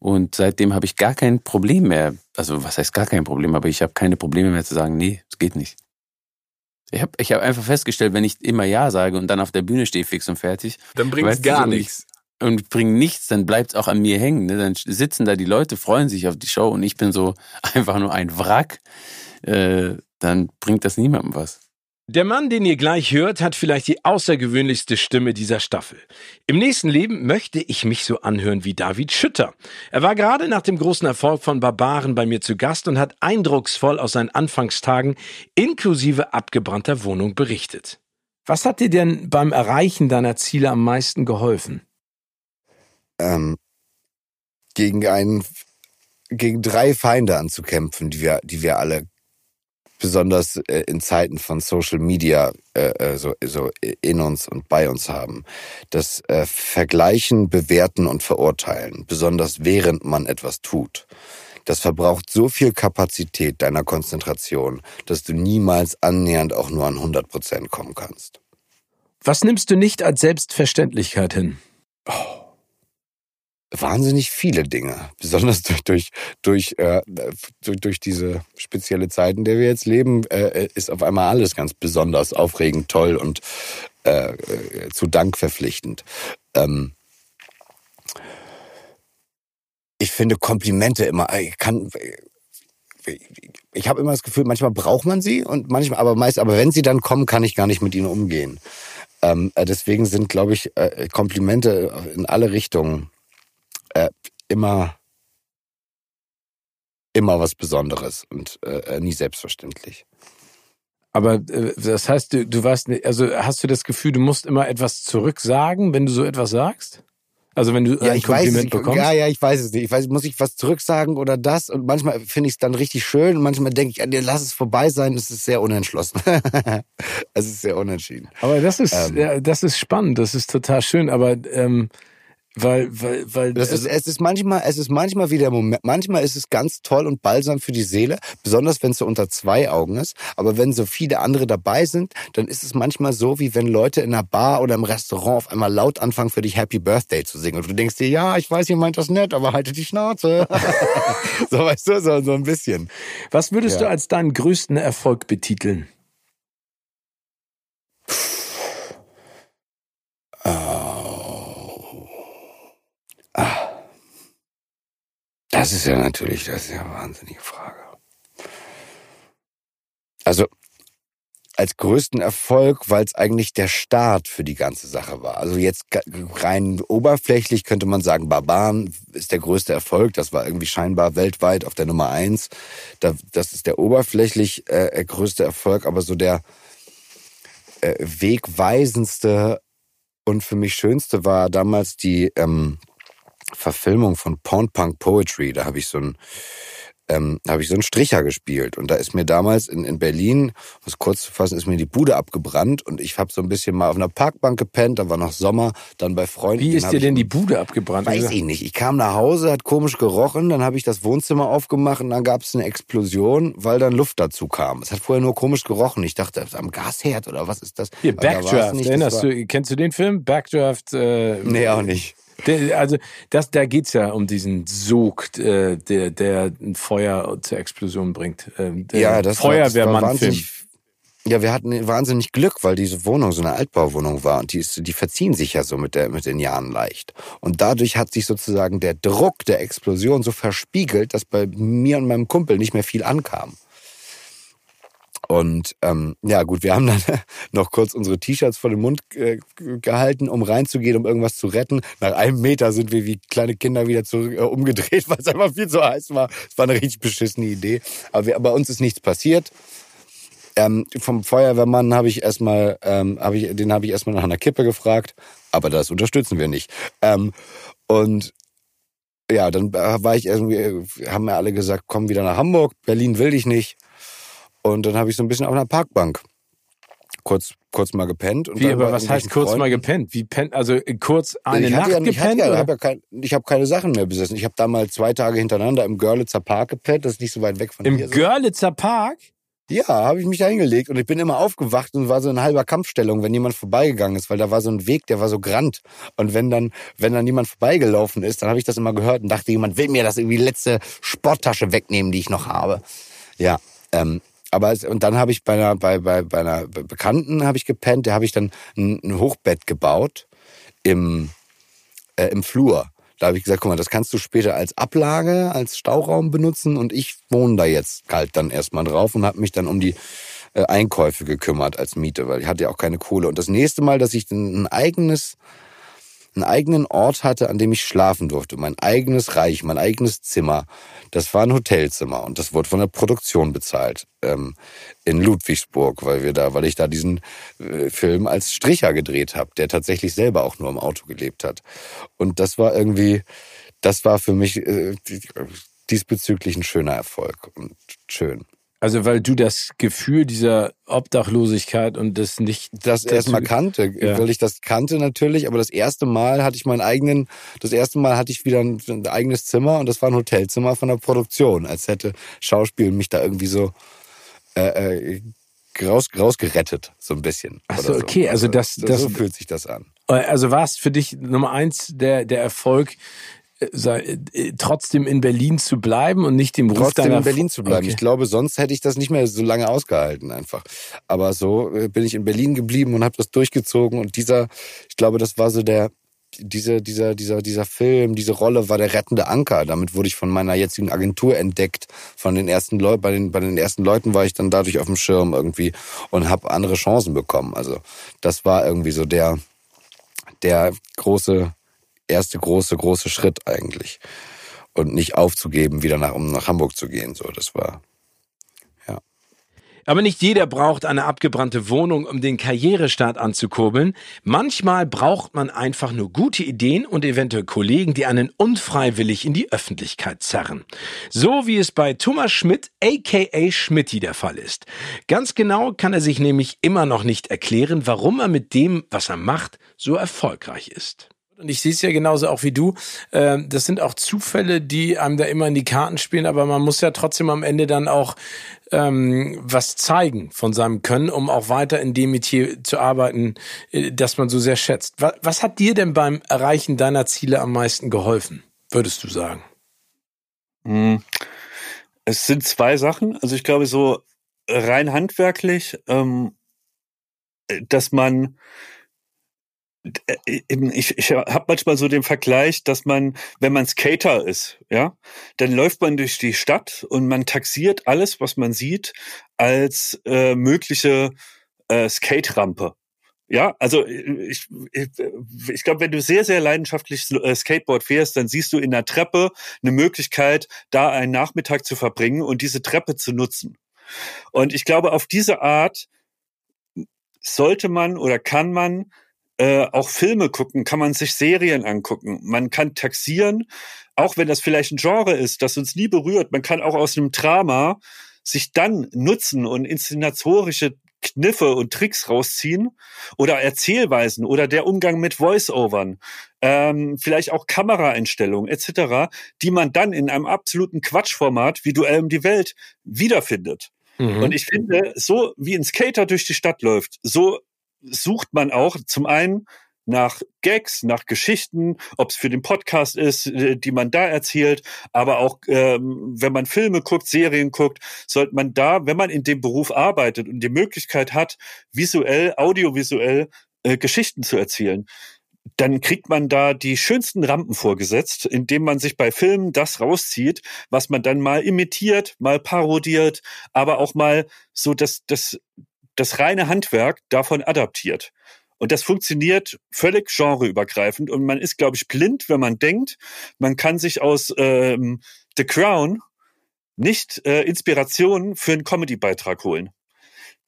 Und seitdem habe ich gar kein Problem mehr. Also was heißt gar kein Problem, aber ich habe keine Probleme mehr zu sagen, nee, es geht nicht. Ich habe ich hab einfach festgestellt, wenn ich immer Ja sage und dann auf der Bühne stehe fix und fertig, Dann bringt's Weißt du, gar nichts. und bringt nichts, dann bleibt's auch an mir hängen. Ne? Dann sitzen da die Leute, freuen sich auf die Show und ich bin so einfach nur ein Wrack. Äh, dann bringt das niemandem was. Der Mann, den ihr gleich hört, hat vielleicht die außergewöhnlichste Stimme dieser Staffel. Im nächsten Leben möchte ich mich so anhören wie David Schütter. Er war gerade nach dem großen Erfolg von Barbaren bei mir zu Gast und hat eindrucksvoll aus seinen Anfangstagen inklusive abgebrannter Wohnung berichtet. Was hat dir denn beim Erreichen deiner Ziele am meisten geholfen? ähm, gegen einen, gegen drei Feinde anzukämpfen, die wir, die wir alle besonders äh, in Zeiten von Social Media äh, äh, so, so in uns und bei uns haben. Das äh, Vergleichen, Bewerten und Verurteilen, besonders während man etwas tut. Das verbraucht so viel Kapazität deiner Konzentration, dass du niemals annähernd auch nur an 100 Prozent kommen kannst. Was nimmst du nicht als Selbstverständlichkeit hin? Wahnsinnig viele Dinge, besonders durch durch durch, äh, durch durch diese spezielle Zeit, in der wir jetzt leben, äh, ist auf einmal alles ganz besonders aufregend, toll und äh, äh, zu Dank verpflichtend. Ähm, ich finde Komplimente immer, ich kann ich habe immer das Gefühl, manchmal braucht man sie und manchmal, aber meist, aber wenn sie dann kommen, kann ich gar nicht mit ihnen umgehen. Ähm, äh, deswegen sind, glaube ich, äh, Komplimente in alle Richtungen äh, immer immer was Besonderes und äh, nie selbstverständlich. Aber äh, das heißt, du, du weißt nicht, also hast du das Gefühl, du musst immer etwas zurücksagen, wenn du so etwas sagst? Also wenn du Ja, ein ich weiß Kompliment nicht. bekommst? Ja, ja, ich weiß es nicht. Ich weiß, muss ich was zurücksagen oder das? Und manchmal finde ich es dann richtig schön und manchmal denke ich, ja, lass es vorbei sein. Es ist sehr unentschlossen. es ist sehr unentschieden. Aber das ist, Ähm. ja, das ist spannend, das ist total schön, aber ähm, weil, weil, weil Das ist, es ist manchmal, es ist manchmal wieder Moment. Manchmal ist es ganz toll und balsam für die Seele, besonders wenn es so unter zwei Augen ist. Aber wenn so viele andere dabei sind, dann ist es manchmal so, wie wenn Leute in einer Bar oder im Restaurant auf einmal laut anfangen, für dich Happy Birthday zu singen. Und du denkst dir, ja, ich weiß, ihr meint das nett, aber haltet die Schnauze. so weißt du, so, so ein bisschen. was würdest Ja. du als deinen größten Erfolg betiteln? Das ist ja natürlich, das ist ja eine wahnsinnige Frage. Also als größten Erfolg, weil es eigentlich der Start für die ganze Sache war. Also jetzt rein oberflächlich könnte man sagen, Barbaren ist der größte Erfolg. Das war irgendwie scheinbar weltweit auf der Nummer eins. Da, das ist der oberflächlich äh, größte Erfolg, aber so der äh, wegweisendste Und für mich schönste war damals die ähm, Verfilmung von Pound Punk Poetry. Da habe ich so ein ähm, habe ich so einen Stricher gespielt. Und da ist mir damals in, in Berlin, um es kurz zu fassen, ist mir die Bude abgebrannt und ich habe so ein bisschen mal auf einer Parkbank gepennt, da war noch Sommer, dann bei Freunden. Wie ist dir denn die Bude abgebrannt? Weiß ich nicht. Ich kam nach Hause, hat komisch gerochen, dann habe ich das Wohnzimmer aufgemacht und dann gab es eine Explosion, weil dann Luft dazu kam. Es hat vorher nur komisch gerochen. Ich dachte, das ist am Gasherd oder was ist das? Hier, da Backdraft, nicht, das erinnerst du, kennst du den Film? Backdraft? Äh, Nee, auch nicht. Also das, da geht's ja um diesen Sog, äh, der, der ein Feuer zur Explosion bringt. Ähm, der Ja, das Feuerwehrmann-Film. Ja, wir hatten wahnsinnig Glück, weil diese Wohnung so eine Altbauwohnung war und die, ist, die verziehen sich ja so mit, der, mit den Jahren leicht. Und dadurch hat sich sozusagen der Druck der Explosion so verspiegelt, dass bei mir und meinem Kumpel nicht mehr viel ankam. Und ähm, ja gut, wir haben dann noch kurz unsere T-Shirts vor den Mund äh, gehalten, um reinzugehen, um irgendwas zu retten. Nach einem Meter sind wir wie kleine Kinder wieder zurück, äh, umgedreht, weil es einfach viel zu heiß war. Es war eine richtig beschissene Idee. Aber wir, bei uns ist nichts passiert. Ähm, vom Feuerwehrmann habe ich erstmal, ähm, hab ich, den habe ich erstmal nach einer Kippe gefragt, aber das unterstützen wir nicht. Ähm, und ja, dann war ich irgendwie, haben mir alle gesagt, komm wieder nach Hamburg, Berlin will dich nicht. Und dann habe ich so ein bisschen auf einer Parkbank kurz, kurz mal gepennt. Und Wie, aber was heißt kurz mal Freunden- gepennt? Wie pennt, also äh, kurz eine ich Nacht ja, ich gepennt? ja, oder? hab ja kein, ich habe keine Sachen mehr besessen. Ich habe da mal zwei Tage hintereinander im Görlitzer Park gepennt, das ist nicht so weit weg von Im hier. so. Görlitzer Park? Ja, habe ich mich da hingelegt und ich bin immer aufgewacht und war so in halber Kampfstellung, wenn jemand vorbeigegangen ist, weil da war so ein Weg, der war so grand. Und wenn dann, wenn dann jemand vorbeigelaufen ist, dann habe ich das immer gehört und dachte, jemand will mir das irgendwie letzte Sporttasche wegnehmen, die ich noch habe. Ja, ähm, aber es, und dann habe ich bei einer, bei, bei, bei einer Bekannten habe ich gepennt, der habe ich dann ein, ein Hochbett gebaut im, äh, im Flur. Da habe ich gesagt, guck mal, das kannst du später als Ablage, als Stauraum benutzen und ich wohne da jetzt kalt dann erstmal drauf und habe mich dann um die äh, Einkäufe gekümmert als Miete, weil ich hatte ja auch keine Kohle. Und das nächste Mal, dass ich ein eigenes, einen eigenen Ort hatte, an dem ich schlafen durfte, mein eigenes Reich, mein eigenes Zimmer, das war ein Hotelzimmer und das wurde von der Produktion bezahlt ähm, in Ludwigsburg, weil wir da, weil ich da diesen äh, Film als Stricher gedreht habe, der tatsächlich selber auch nur im Auto gelebt hat. Und das war irgendwie, das war für mich äh, die- diesbezüglich ein schöner Erfolg und schön. Also weil du das Gefühl dieser Obdachlosigkeit und das nicht das erstmal kannte, Ja. weil ich das kannte natürlich, aber das erste Mal hatte ich meinen eigenen, das erste Mal hatte ich wieder ein, ein eigenes Zimmer und das war ein Hotelzimmer von der Produktion, als hätte Schauspiel mich da irgendwie so äh, äh, raus, rausgerettet, so ein bisschen. Ach so, oder okay, also das- das- so fühlt sich das an. Also war es für dich Nummer eins der, der Erfolg, äh, äh, trotzdem in Berlin zu bleiben und nicht dem Ruf Trotzdem deiner in Berlin zu bleiben. Okay. Ich glaube, sonst hätte ich das nicht mehr so lange ausgehalten einfach. Aber so äh, bin ich in Berlin geblieben und habe das durchgezogen und dieser, ich glaube, das war so der diese, dieser, dieser, dieser Film, diese Rolle war der rettende Anker. Damit wurde ich von meiner jetzigen Agentur entdeckt. Von den ersten Leuten, bei den, bei den ersten Leuten war ich dann dadurch auf dem Schirm irgendwie und habe andere Chancen bekommen. Also das war irgendwie so der, der große, erste große, große Schritt eigentlich. Und nicht aufzugeben, wieder nach, um nach Hamburg zu gehen. So, das war. Aber nicht jeder braucht eine abgebrannte Wohnung, um den Karrierestart anzukurbeln. Manchmal braucht man einfach nur gute Ideen und eventuell Kollegen, die einen unfreiwillig in die Öffentlichkeit zerren. So wie es bei Thomas Schmidt, aka Schmidti, der Fall ist. Ganz genau kann er sich nämlich immer noch nicht erklären, warum er mit dem, was er macht, so erfolgreich ist. Und ich sehe es ja genauso auch wie du. Ähm, Das sind auch Zufälle, die einem da immer in die Karten spielen, aber man muss ja trotzdem am Ende dann auch ähm, was zeigen von seinem Können, um auch weiter in dem Metier zu arbeiten, äh, das man so sehr schätzt. Was, was hat dir denn beim Erreichen deiner Ziele am meisten geholfen, würdest du sagen? Hm. Es sind zwei Sachen. Also ich glaube, so rein handwerklich, ähm, dass man äh, ich, ich habe manchmal so den Vergleich, dass man, wenn man Skater ist, ja, dann läuft man durch die Stadt und man taxiert alles, was man sieht, als äh, mögliche äh, Skate-Rampe. Ja, also ich, ich, ich glaube, wenn du sehr, sehr leidenschaftlich äh, Skateboard fährst, dann siehst du in der Treppe eine Möglichkeit, da einen Nachmittag zu verbringen und diese Treppe zu nutzen. Und ich glaube, auf diese Art sollte man oder kann man äh, auch Filme gucken, kann man sich Serien angucken. Man kann taxieren, auch wenn das vielleicht ein Genre ist, das uns nie berührt. Man kann auch aus einem Drama sich dann nutzen und inszenatorische Kniffe und Tricks rausziehen oder Erzählweisen oder der Umgang mit Voice-Overn, ähm, vielleicht auch Kameraeinstellungen etc., die man dann in einem absoluten Quatschformat wie Duell um die Welt wiederfindet. Mhm. Und ich finde, so wie ein Skater durch die Stadt läuft, so sucht man auch zum einen nach Gags, nach Geschichten, ob es für den Podcast ist, äh, die man da erzählt, aber auch ähm, wenn man Filme guckt, Serien guckt, sollte man da, wenn man in dem Beruf arbeitet und die Möglichkeit hat, visuell, audiovisuell äh, Geschichten zu erzählen, dann kriegt man da die schönsten Rampen vorgesetzt, indem man sich bei Filmen das rauszieht, was man dann mal imitiert, mal parodiert, aber auch mal so das, das, das reine Handwerk davon adaptiert. Und das funktioniert völlig genreübergreifend. Und man ist, glaube ich, blind, wenn man denkt, man kann sich aus ähm, The Crown nicht äh, Inspiration für einen Comedy-Beitrag holen.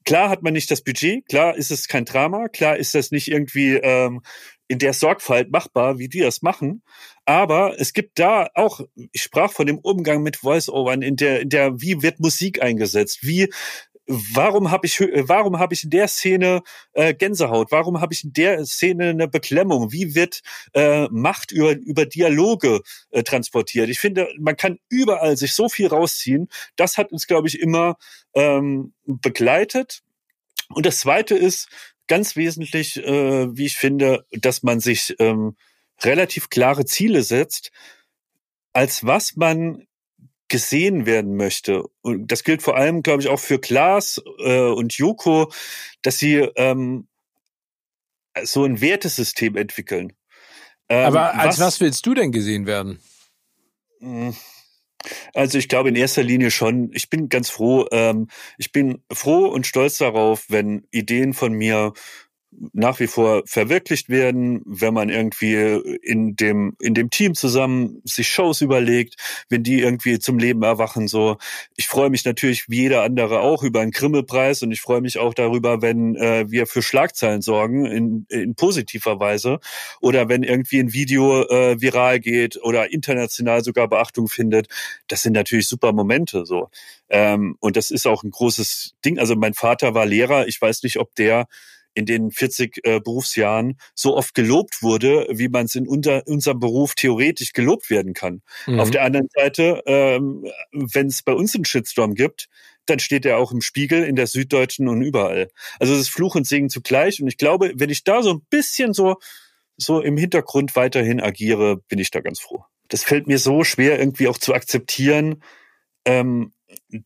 Klar hat man nicht das Budget, klar ist es kein Drama, klar ist das nicht irgendwie ähm, in der Sorgfalt machbar, wie die das machen. Aber es gibt da auch, ich sprach von dem Umgang mit Voice-Overn, in der, in der, wie wird Musik eingesetzt, wie warum habe ich warum habe ich in der Szene äh, Gänsehaut? Warum habe ich in der Szene eine Beklemmung? Wie wird äh, Macht über über Dialoge äh, transportiert? Ich finde man kann überall sich so viel rausziehen. Das hat uns glaube ich immer ähm, begleitet. Und das zweite ist ganz wesentlich äh, wie ich finde dass man sich ähm, relativ klare Ziele setzt als was man gesehen werden möchte. Und das gilt vor allem, glaube ich, auch für Klaas äh, und Joko, dass sie ähm, so ein Wertesystem entwickeln. Ähm, Aber als was, was willst du denn gesehen werden? Hm. Also ich glaube in erster Linie schon, ich bin ganz froh, ähm, ich bin froh und stolz darauf, wenn Ideen von mir nach wie vor verwirklicht werden, wenn man irgendwie in dem in dem Team zusammen sich Shows überlegt, wenn die irgendwie zum Leben erwachen so. Ich freue mich natürlich wie jeder andere auch über einen Grimmelpreis und ich freue mich auch darüber, wenn äh, wir für Schlagzeilen sorgen in, in positiver Weise oder wenn irgendwie ein Video äh, viral geht oder international sogar Beachtung findet. Das sind natürlich super Momente so. Ähm, und das ist auch ein großes Ding. Also mein Vater war Lehrer. Ich weiß nicht, ob der in den 40 äh, Berufsjahren so oft gelobt wurde, wie man es in unter, unserem Beruf theoretisch gelobt werden kann. Mhm. Auf der anderen Seite, ähm, wenn es bei uns einen Shitstorm gibt, dann steht er auch im Spiegel, in der Süddeutschen und überall. Also es ist Fluch und Segen zugleich. Und ich glaube, wenn ich da so ein bisschen so, so im Hintergrund weiterhin agiere, bin ich da ganz froh. Das fällt mir so schwer, irgendwie auch zu akzeptieren, ähm,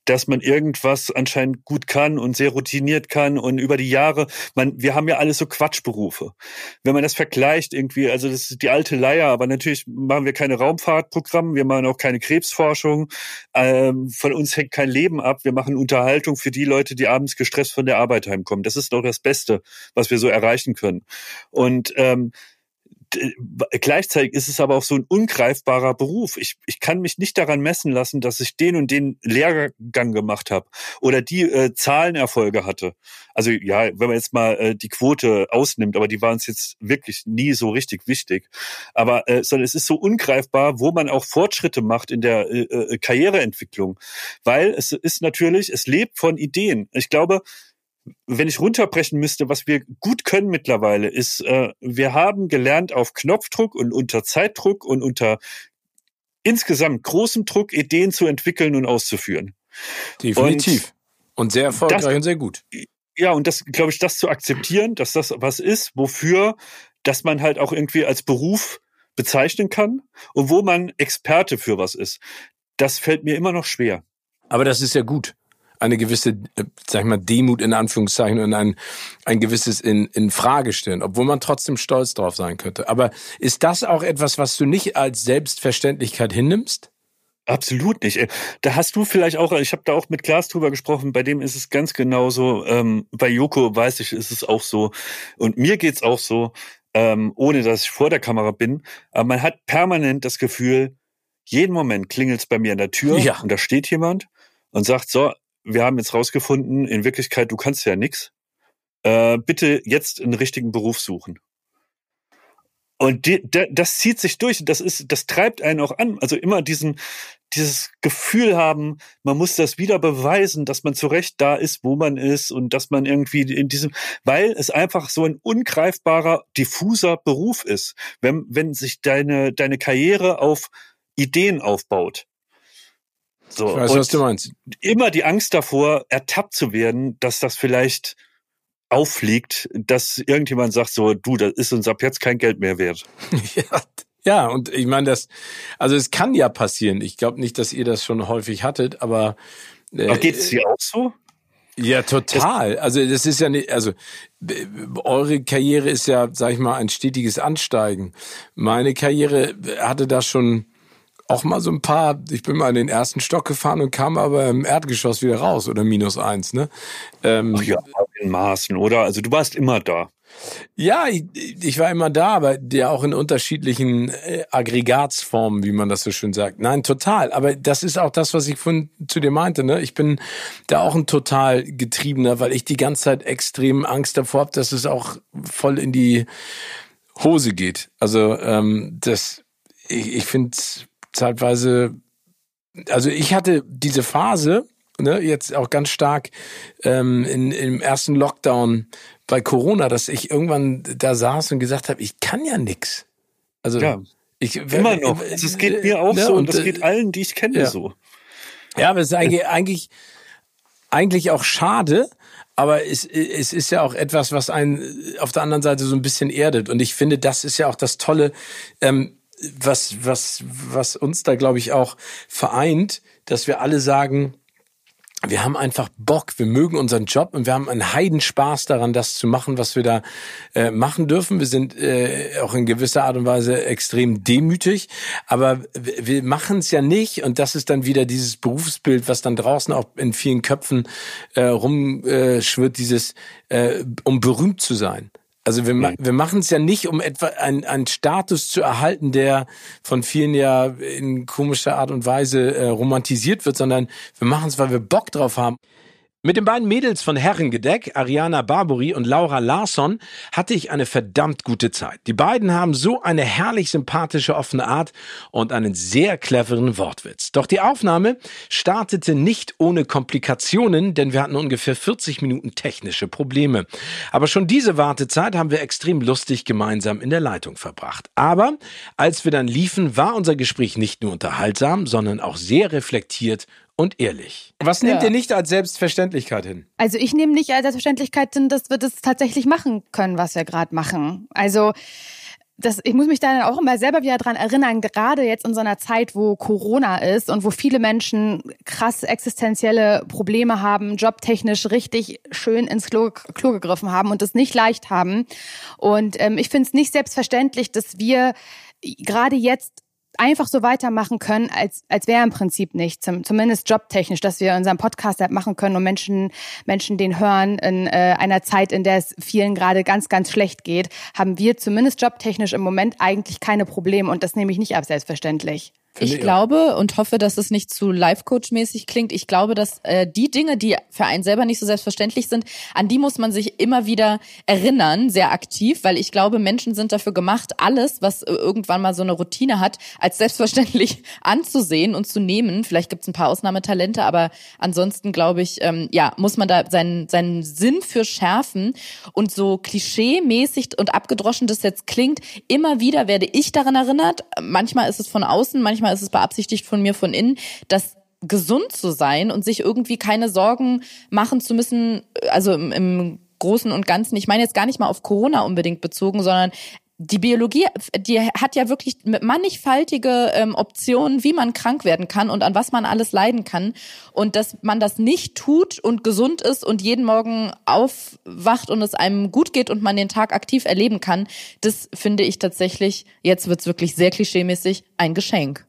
dass man irgendwas anscheinend gut kann und sehr routiniert kann und über die Jahre, man, wir haben ja alles so Quatschberufe. Wenn man das vergleicht irgendwie, also das ist die alte Leier, aber natürlich machen wir keine Raumfahrtprogramme, wir machen auch keine Krebsforschung, ähm, von uns hängt kein Leben ab, wir machen Unterhaltung für die Leute, die abends gestresst von der Arbeit heimkommen. Das ist doch das Beste, was wir so erreichen können. Und ähm, gleichzeitig ist es aber auch so ein ungreifbarer Beruf. Ich, ich kann mich nicht daran messen lassen, dass ich den und den Lehrgang gemacht habe oder die äh, Zahlenerfolge hatte. Also ja, wenn man jetzt mal äh, die Quote ausnimmt, aber die waren es jetzt wirklich nie so richtig wichtig. Aber äh, sondern es ist so ungreifbar, wo man auch Fortschritte macht in der äh, äh Karriereentwicklung, weil es ist natürlich, es lebt von Ideen. Ich glaube, wenn ich runterbrechen müsste, was wir gut können mittlerweile, ist, äh, wir haben gelernt, auf Knopfdruck und unter Zeitdruck und unter insgesamt großem Druck Ideen zu entwickeln und auszuführen. Definitiv. Und, und sehr erfolgreich das, und sehr gut. Ja, und das, glaube ich, das zu akzeptieren, dass das was ist, wofür, dass man halt auch irgendwie als Beruf bezeichnen kann und wo man Experte für was ist. Das fällt mir immer noch schwer. Aber das ist ja gut eine gewisse, äh, sag ich mal, Demut in Anführungszeichen und ein, ein gewisses in, in Frage stellen, obwohl man trotzdem stolz drauf sein könnte. Aber ist das auch etwas, was du nicht als Selbstverständlichkeit hinnimmst? Absolut nicht. Äh, da hast du vielleicht auch, ich habe da auch mit Klaas drüber gesprochen, bei dem ist es ganz genauso. Ähm, bei Joko weiß ich, ist es auch so. Und mir geht's auch so, ähm, ohne dass ich vor der Kamera bin. Aber man hat permanent das Gefühl, jeden Moment klingelt's bei mir an der Tür ja. und da steht jemand und sagt, so, wir haben jetzt rausgefunden, in Wirklichkeit, du kannst ja nix. Äh, bitte jetzt einen richtigen Beruf suchen. Und die, de, das zieht sich durch. Das ist, das treibt einen auch an. Also immer diesen, dieses Gefühl haben, man muss das wieder beweisen, dass man zurecht da ist, wo man ist und dass man irgendwie in diesem, weil es einfach so ein ungreifbarer, diffuser Beruf ist. Wenn, wenn sich deine, deine Karriere auf Ideen aufbaut. So, Ich weiß, und was du meinst. Immer die Angst davor, ertappt zu werden, dass das vielleicht auffliegt, dass irgendjemand sagt so, du, das ist uns ab jetzt kein Geld mehr wert. ja, ja, und ich meine, das, also es kann ja passieren. Ich glaube nicht, dass ihr das schon häufig hattet, aber. Äh, Aber geht's dir auch so? Ja, total. Also das ist ja nicht, also b- eure Karriere ist ja, sag ich mal, ein stetiges Ansteigen. Meine Karriere hatte da schon auch mal so ein paar, ich bin mal in den ersten Stock gefahren und kam aber im Erdgeschoss wieder raus oder minus eins, ne? Ähm, Ach ja, in Maßen, oder? Also du warst immer da. ja, ich, ich war immer da, aber der auch in unterschiedlichen äh, Aggregatsformen, wie man das so schön sagt. Nein, total. Aber das ist auch das, was ich von zu dir meinte. Ne? Ich bin da auch ein total getriebener, weil ich die ganze Zeit extrem Angst davor habe, dass es auch voll in die Hose geht. Also ähm, das, ich, ich finde zeitweise, also ich hatte diese Phase, ne, jetzt auch ganz stark ähm, in, im ersten Lockdown bei Corona, dass ich irgendwann da saß und gesagt habe, ich kann ja nix. Also Ja. ich Immer noch. Das geht mir auch ne, so und das äh, geht allen, die ich kenne, ja. so. Ja, aber es ist eigentlich, eigentlich, eigentlich auch schade, aber es, es ist ja auch etwas, was einen auf der anderen Seite so ein bisschen erdet. Und ich finde, das ist ja auch das Tolle, ähm, was, was, was uns da, glaube ich, auch vereint, dass wir alle sagen, wir haben einfach Bock, wir mögen unseren Job und wir haben einen Heidenspaß daran, das zu machen, was wir da äh, machen dürfen. Wir sind äh, auch in gewisser Art und Weise extrem demütig, aber wir machen es ja nicht und das ist dann wieder dieses Berufsbild, was dann draußen auch in vielen Köpfen äh, rumschwirrt, dieses äh, um berühmt zu sein. Also wir, ma wir machen es ja nicht, um etwa einen, einen Status zu erhalten, der von vielen ja in komischer Art und Weise äh, romantisiert wird, sondern wir machen es, weil wir Bock drauf haben. Mit den beiden Mädels von Herrengedeck, Ariana Barbary und Laura Larsson, hatte ich eine verdammt gute Zeit. Die beiden haben so eine herrlich sympathische offene Art und einen sehr cleveren Wortwitz. Doch die Aufnahme startete nicht ohne Komplikationen, denn wir hatten ungefähr 40 Minuten technische Probleme. Aber schon diese Wartezeit haben wir extrem lustig gemeinsam in der Leitung verbracht. Aber als wir dann liefen, war unser Gespräch nicht nur unterhaltsam, sondern auch sehr reflektiert und ehrlich. Was nehmt Ja. ihr nicht als Selbstverständlichkeit hin? Also ich nehme nicht als Selbstverständlichkeit hin, dass wir das tatsächlich machen können, was wir gerade machen. Also das, ich muss mich da dann auch immer selber wieder dran erinnern, gerade jetzt in so einer Zeit, wo Corona ist und wo viele Menschen krass existenzielle Probleme haben, jobtechnisch richtig schön ins Klo, Klo gegriffen haben und es nicht leicht haben. Und ähm, ich finde es nicht selbstverständlich, dass wir gerade jetzt einfach so weitermachen können, als, als wäre im Prinzip nichts, zum, zumindest jobtechnisch, dass wir unseren Podcast halt machen können und Menschen, Menschen den hören in äh, einer Zeit, in der es vielen gerade ganz, ganz schlecht geht, haben wir zumindest jobtechnisch im Moment eigentlich keine Probleme und das nehme ich nicht ab selbstverständlich. Ich glaube und hoffe, dass es nicht zu Life-Coach-mäßig klingt. Ich glaube, dass äh, die Dinge, die für einen selber nicht so selbstverständlich sind, an die muss man sich immer wieder erinnern, sehr aktiv, weil ich glaube, Menschen sind dafür gemacht, alles, was äh, irgendwann mal so eine Routine hat, als selbstverständlich anzusehen und zu nehmen. Vielleicht gibt es ein paar Ausnahmetalente, aber ansonsten glaube ich, ähm, ja, muss man da seinen, seinen Sinn für schärfen und so klischee-mäßig und abgedroschen das jetzt klingt, immer wieder werde ich daran erinnert. Manchmal ist es von außen, manchmal ist es beabsichtigt von mir von innen, dass gesund zu sein und sich irgendwie keine Sorgen machen zu müssen, also im, im Großen und Ganzen. Ich meine jetzt gar nicht mal auf Corona unbedingt bezogen, sondern die Biologie, die hat ja wirklich mannigfaltige ähm, Optionen, wie man krank werden kann und an was man alles leiden kann. Und dass man das nicht tut und gesund ist und jeden Morgen aufwacht und es einem gut geht und man den Tag aktiv erleben kann, das finde ich tatsächlich, jetzt wird's wirklich sehr klischeemäßig, ein Geschenk.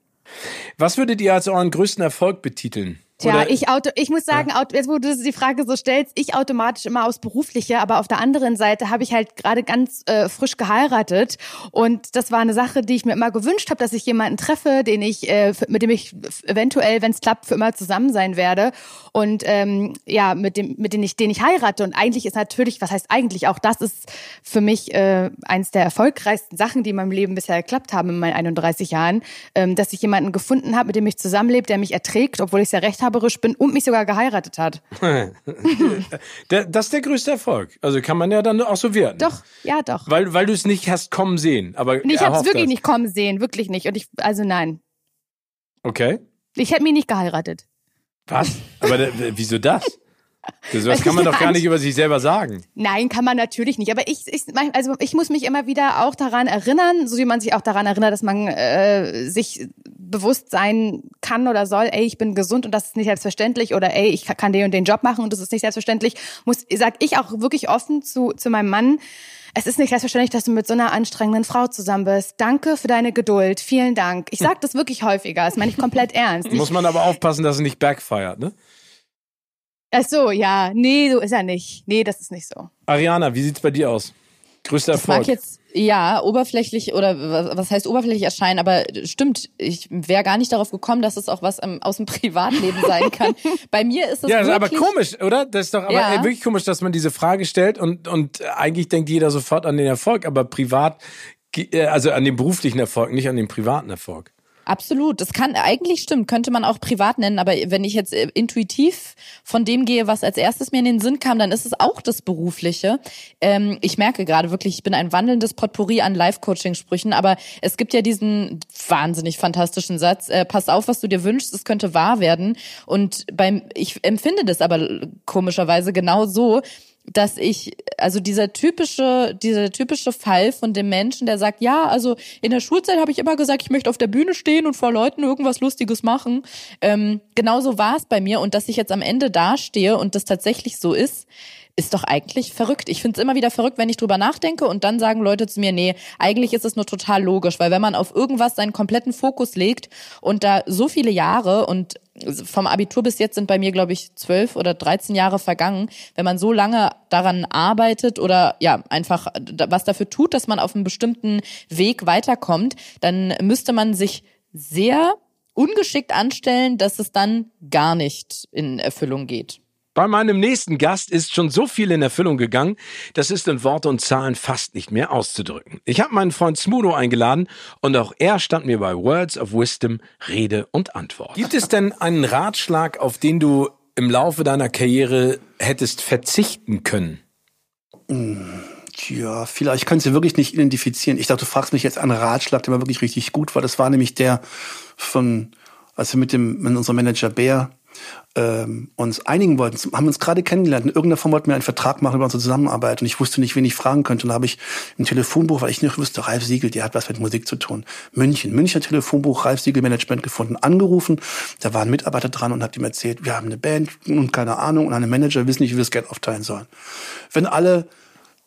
Was würdet ihr als euren größten Erfolg betiteln? Tja, Oder- ich auto, ich muss sagen, auto, jetzt wo du die Frage so stellst, ich automatisch immer aufs Berufliche, aber auf der anderen Seite habe ich halt gerade ganz äh, frisch geheiratet. Und das war eine Sache, die ich mir immer gewünscht habe, dass ich jemanden treffe, den ich, äh, mit dem ich eventuell, wenn es klappt, für immer zusammen sein werde. Und ähm, ja, mit dem, mit dem ich, den ich heirate. Und eigentlich ist natürlich, was heißt eigentlich, auch das ist für mich äh, eins der erfolgreichsten Sachen, die in meinem Leben bisher geklappt haben in meinen 31 Jahren, ähm, dass ich jemanden gefunden habe, mit dem ich zusammenlebe, der mich erträgt, obwohl ich sehr rechthaberisch bin und mich sogar geheiratet hat. Das ist der größte Erfolg. Also kann man ja dann auch so werden. Doch, ja, doch. Weil, weil du es nicht hast kommen sehen. Aber Nee, ich habe es wirklich hast. nicht kommen sehen, wirklich nicht. Und ich, also nein, Okay. ich hätte mich nicht geheiratet. Was? Aber der, wieso das? Das, das kann man doch gar nicht über sich selber sagen. Nein, kann man natürlich nicht. Aber ich, ich, also ich muss mich immer wieder auch daran erinnern, so wie man sich auch daran erinnert, dass man äh, sich bewusst sein kann oder soll, ey, ich bin gesund und das ist nicht selbstverständlich oder ey, ich kann den und den Job machen und das ist nicht selbstverständlich. Muss, sag ich auch wirklich offen zu, zu meinem Mann. Es ist nicht selbstverständlich, dass du mit so einer anstrengenden Frau zusammen bist. Danke für deine Geduld. Vielen Dank. Ich sag das wirklich häufiger. Das meine ich komplett ernst. Muss man aber aufpassen, dass es nicht backfeiert, ne? ach so, ja. Nee, so ist er nicht. Nee, das ist nicht so. Ariana, wie sieht's bei dir aus? Größter Das Erfolg. mag jetzt ja oberflächlich oder wa- was heißt oberflächlich erscheinen, aber stimmt, ich wäre gar nicht darauf gekommen, dass es auch was ähm, aus dem Privatleben sein kann. Bei mir ist es ja, das ist aber wirklich, komisch, oder? Das ist doch aber Ja. äh, wirklich komisch, dass man diese Frage stellt und, und eigentlich denkt jeder sofort an den Erfolg, aber privat, äh, also an den beruflichen Erfolg, nicht an den privaten Erfolg. Absolut. Das kann eigentlich stimmt, könnte man auch privat nennen, aber wenn ich jetzt äh, intuitiv von dem gehe, was als erstes mir in den Sinn kam, dann ist es auch das Berufliche. Ähm, ich merke gerade wirklich, ich bin ein wandelndes Potpourri an Life-Coaching-Sprüchen, aber es gibt ja diesen wahnsinnig fantastischen Satz, äh, pass auf, was du dir wünschst, es könnte wahr werden. Und beim, ich empfinde das aber komischerweise genau so, dass ich, also dieser typische, dieser typische Fall von dem Menschen, der sagt, ja, also in der Schulzeit habe ich immer gesagt, ich möchte auf der Bühne stehen und vor Leuten irgendwas Lustiges machen. Ähm, genauso war es bei mir und dass ich jetzt am Ende dastehe und das tatsächlich so ist, ist doch eigentlich verrückt. Ich finde es immer wieder verrückt, wenn ich drüber nachdenke und dann sagen Leute zu mir, nee, eigentlich ist es nur total logisch, weil wenn man auf irgendwas seinen kompletten Fokus legt und da so viele Jahre und vom Abitur bis jetzt sind bei mir, glaube ich, zwölf oder 13 Jahre vergangen, wenn man so lange daran arbeitet oder ja, einfach was dafür tut, dass man auf einem bestimmten Weg weiterkommt, dann müsste man sich sehr ungeschickt anstellen, dass es dann gar nicht in Erfüllung geht. Bei meinem nächsten Gast ist schon so viel in Erfüllung gegangen, das ist in Worte und Zahlen fast nicht mehr auszudrücken. Ich habe meinen Freund Smudo eingeladen und auch er stand mir bei Words of Wisdom Rede und Antwort. Gibt es denn einen Ratschlag, auf den du im Laufe deiner Karriere hättest verzichten können? Tja, vielleicht ich kann es ja wirklich nicht identifizieren. Ich dachte, du fragst mich jetzt einen Ratschlag, der war wirklich richtig gut war. Das war nämlich der von, als wir mit dem mit unserem Manager Bär ähm, uns einigen wollten, haben uns gerade kennengelernt. In irgendeiner Form wollten wir einen Vertrag machen über unsere Zusammenarbeit und ich wusste nicht, wen ich fragen könnte. Und da habe ich im Telefonbuch, weil ich nicht wusste, Ralf Siegel, der hat was mit Musik zu tun. München, Münchner Telefonbuch, Ralf Siegel Management gefunden, angerufen. Da war ein Mitarbeiter dran und hat ihm erzählt, wir haben eine Band und keine Ahnung und eine Manager wissen nicht, wie wir das Geld aufteilen sollen. Wenn alle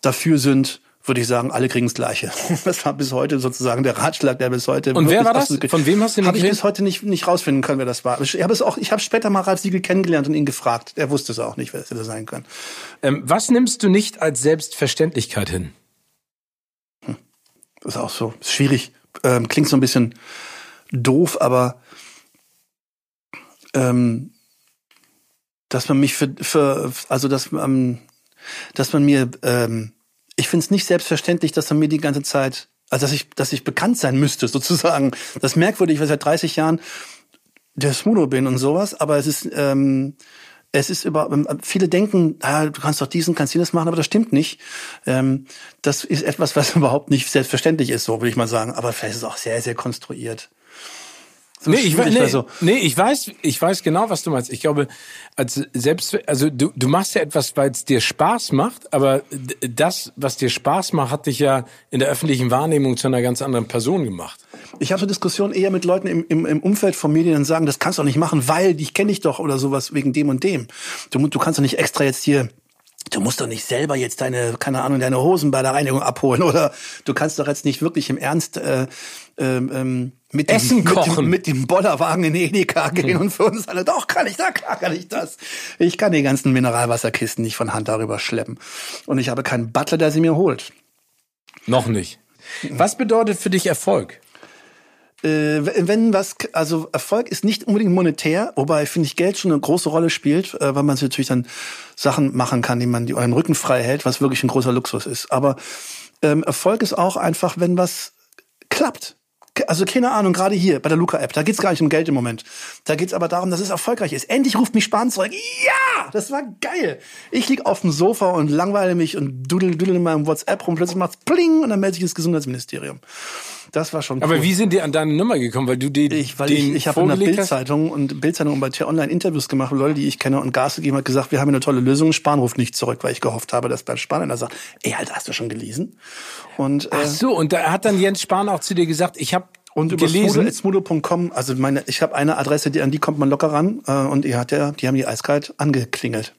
dafür sind, würde ich sagen, alle kriegen das Gleiche. Das war bis heute sozusagen der Ratschlag, der bis heute. Und wer war das? Von wem hast du den Habe ich bis heute nicht, nicht rausfinden können, wer das war. Ich habe es auch, ich habe später mal Ralf Siegel kennengelernt und ihn gefragt. Er wusste es auch nicht, wer es hätte sein können. Ähm, was nimmst du nicht als Selbstverständlichkeit hin? Das ist auch so ist schwierig. Ähm, klingt so ein bisschen doof, aber ähm, dass man mich für, für also dass man, dass man mir, ähm, ich finde es nicht selbstverständlich, dass man mir die ganze Zeit, also dass ich, dass ich bekannt sein müsste, sozusagen. Das ist merkwürdig, weil ich seit 30 Jahren der Smudo bin und sowas, aber es ist, ähm, es ist über, viele denken, ah, du kannst doch diesen, kannst jenes machen, aber das stimmt nicht. Ähm, das ist etwas, was überhaupt nicht selbstverständlich ist, so würde ich mal sagen. Aber vielleicht ist es auch sehr, sehr konstruiert. So nee, ich, nee, so- nee, ich weiß, ich weiß genau, was du meinst. Ich glaube, als selbst, also du, du machst ja etwas, weil es dir Spaß macht, aber das, was dir Spaß macht, hat dich ja in der öffentlichen Wahrnehmung zu einer ganz anderen Person gemacht. Ich habe so Diskussionen eher mit Leuten im, im, im Umfeld von Medien und sagen, das kannst du doch nicht machen, weil ich kenne dich doch oder sowas wegen dem und dem. Du, du kannst doch nicht extra jetzt hier Du musst doch nicht selber jetzt deine, keine Ahnung, deine Hosen bei der Reinigung abholen oder du kannst doch jetzt nicht wirklich im Ernst äh, ähm, mit dem, Essen mit dem, kochen. mit dem Bollerwagen in Edeka gehen und für uns alle, doch, kann ich da, klar kann ich das. Ich kann die ganzen Mineralwasserkisten nicht von Hand darüber schleppen. Und ich habe keinen Butler, der sie mir holt. Noch nicht. Was bedeutet für dich Erfolg? Äh, wenn was, also Erfolg ist nicht unbedingt monetär, wobei finde ich Geld schon eine große Rolle spielt, äh, weil man sich natürlich dann Sachen machen kann, die man die einen Rücken frei hält, was wirklich ein großer Luxus ist. Aber ähm, Erfolg ist auch einfach, wenn was klappt. Also keine Ahnung, gerade hier bei der Luca-App, da geht's gar nicht um Geld im Moment. Da geht's aber darum, dass es erfolgreich ist. Endlich ruft mich Spahn zurück. Ja, das war geil. Ich lieg auf dem Sofa und langweile mich und dudel, dudel in meinem WhatsApp rum. Plötzlich macht's pling und dann meldet sich das Gesundheitsministerium. Das war schon Aber cool. wie sind die an deine Nummer gekommen? Weil du die, Ich, weil den ich, ich habe in der? Bildzeitung und Bildzeitung und bei T-Online Interviews gemacht mit Leuten, die ich kenne und Gas gegeben hat gesagt, wir haben eine tolle Lösung. Spahn ruft nicht zurück, weil ich gehofft habe, dass Bernd Spahn einer sagt, ey, Alter, hast du schon gelesen? Und äh, Ach so, und da hat dann Jens Spahn auch zu dir gesagt, ich habe und über smudo.com, also meine, ich habe eine Adresse, die, an die kommt man locker ran äh, und die hat ja, die haben die eiskalt angeklingelt.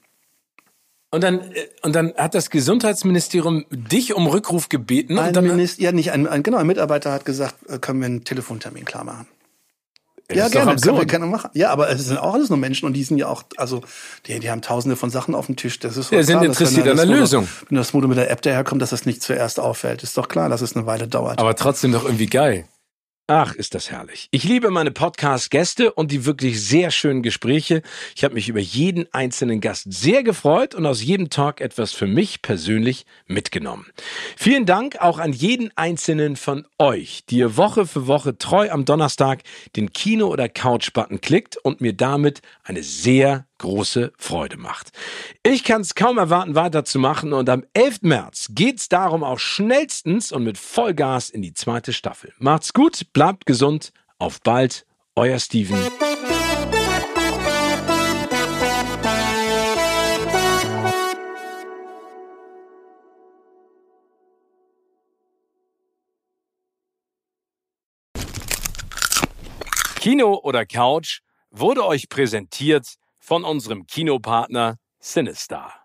Und dann, äh, und dann hat das Gesundheitsministerium dich um Rückruf gebeten. Ein und dann, Minister, ja nicht ein, ein, genau, ein Mitarbeiter hat gesagt, äh, können wir einen Telefontermin klar machen. Das ja, gerne, können wir gerne machen. Ja, aber es sind auch alles nur Menschen und die sind ja auch, also die, die haben tausende von Sachen auf dem Tisch. Das ist Ja, sind klar, interessiert an der Lösung. Wenn das Modo mit der App daherkommt, dass das nicht zuerst auffällt. Ist doch klar, dass es eine Weile dauert. aber trotzdem doch irgendwie geil. Ach, ist das herrlich. Ich liebe meine Podcast-Gäste und die wirklich sehr schönen Gespräche. Ich habe mich über jeden einzelnen Gast sehr gefreut und aus jedem Talk etwas für mich persönlich mitgenommen. Vielen Dank auch an jeden einzelnen von euch, die ihr Woche für Woche treu am Donnerstag den Kino- oder Couch-Button klickt und mir damit eine sehr große Freude macht. Ich kann es kaum erwarten, weiterzumachen und am 11. März geht's darum auch schnellstens und mit Vollgas in die zweite Staffel. Macht's gut, bleibt gesund, auf bald, euer Steven. Kino oder Couch wurde euch präsentiert von unserem Kinopartner Sinistar.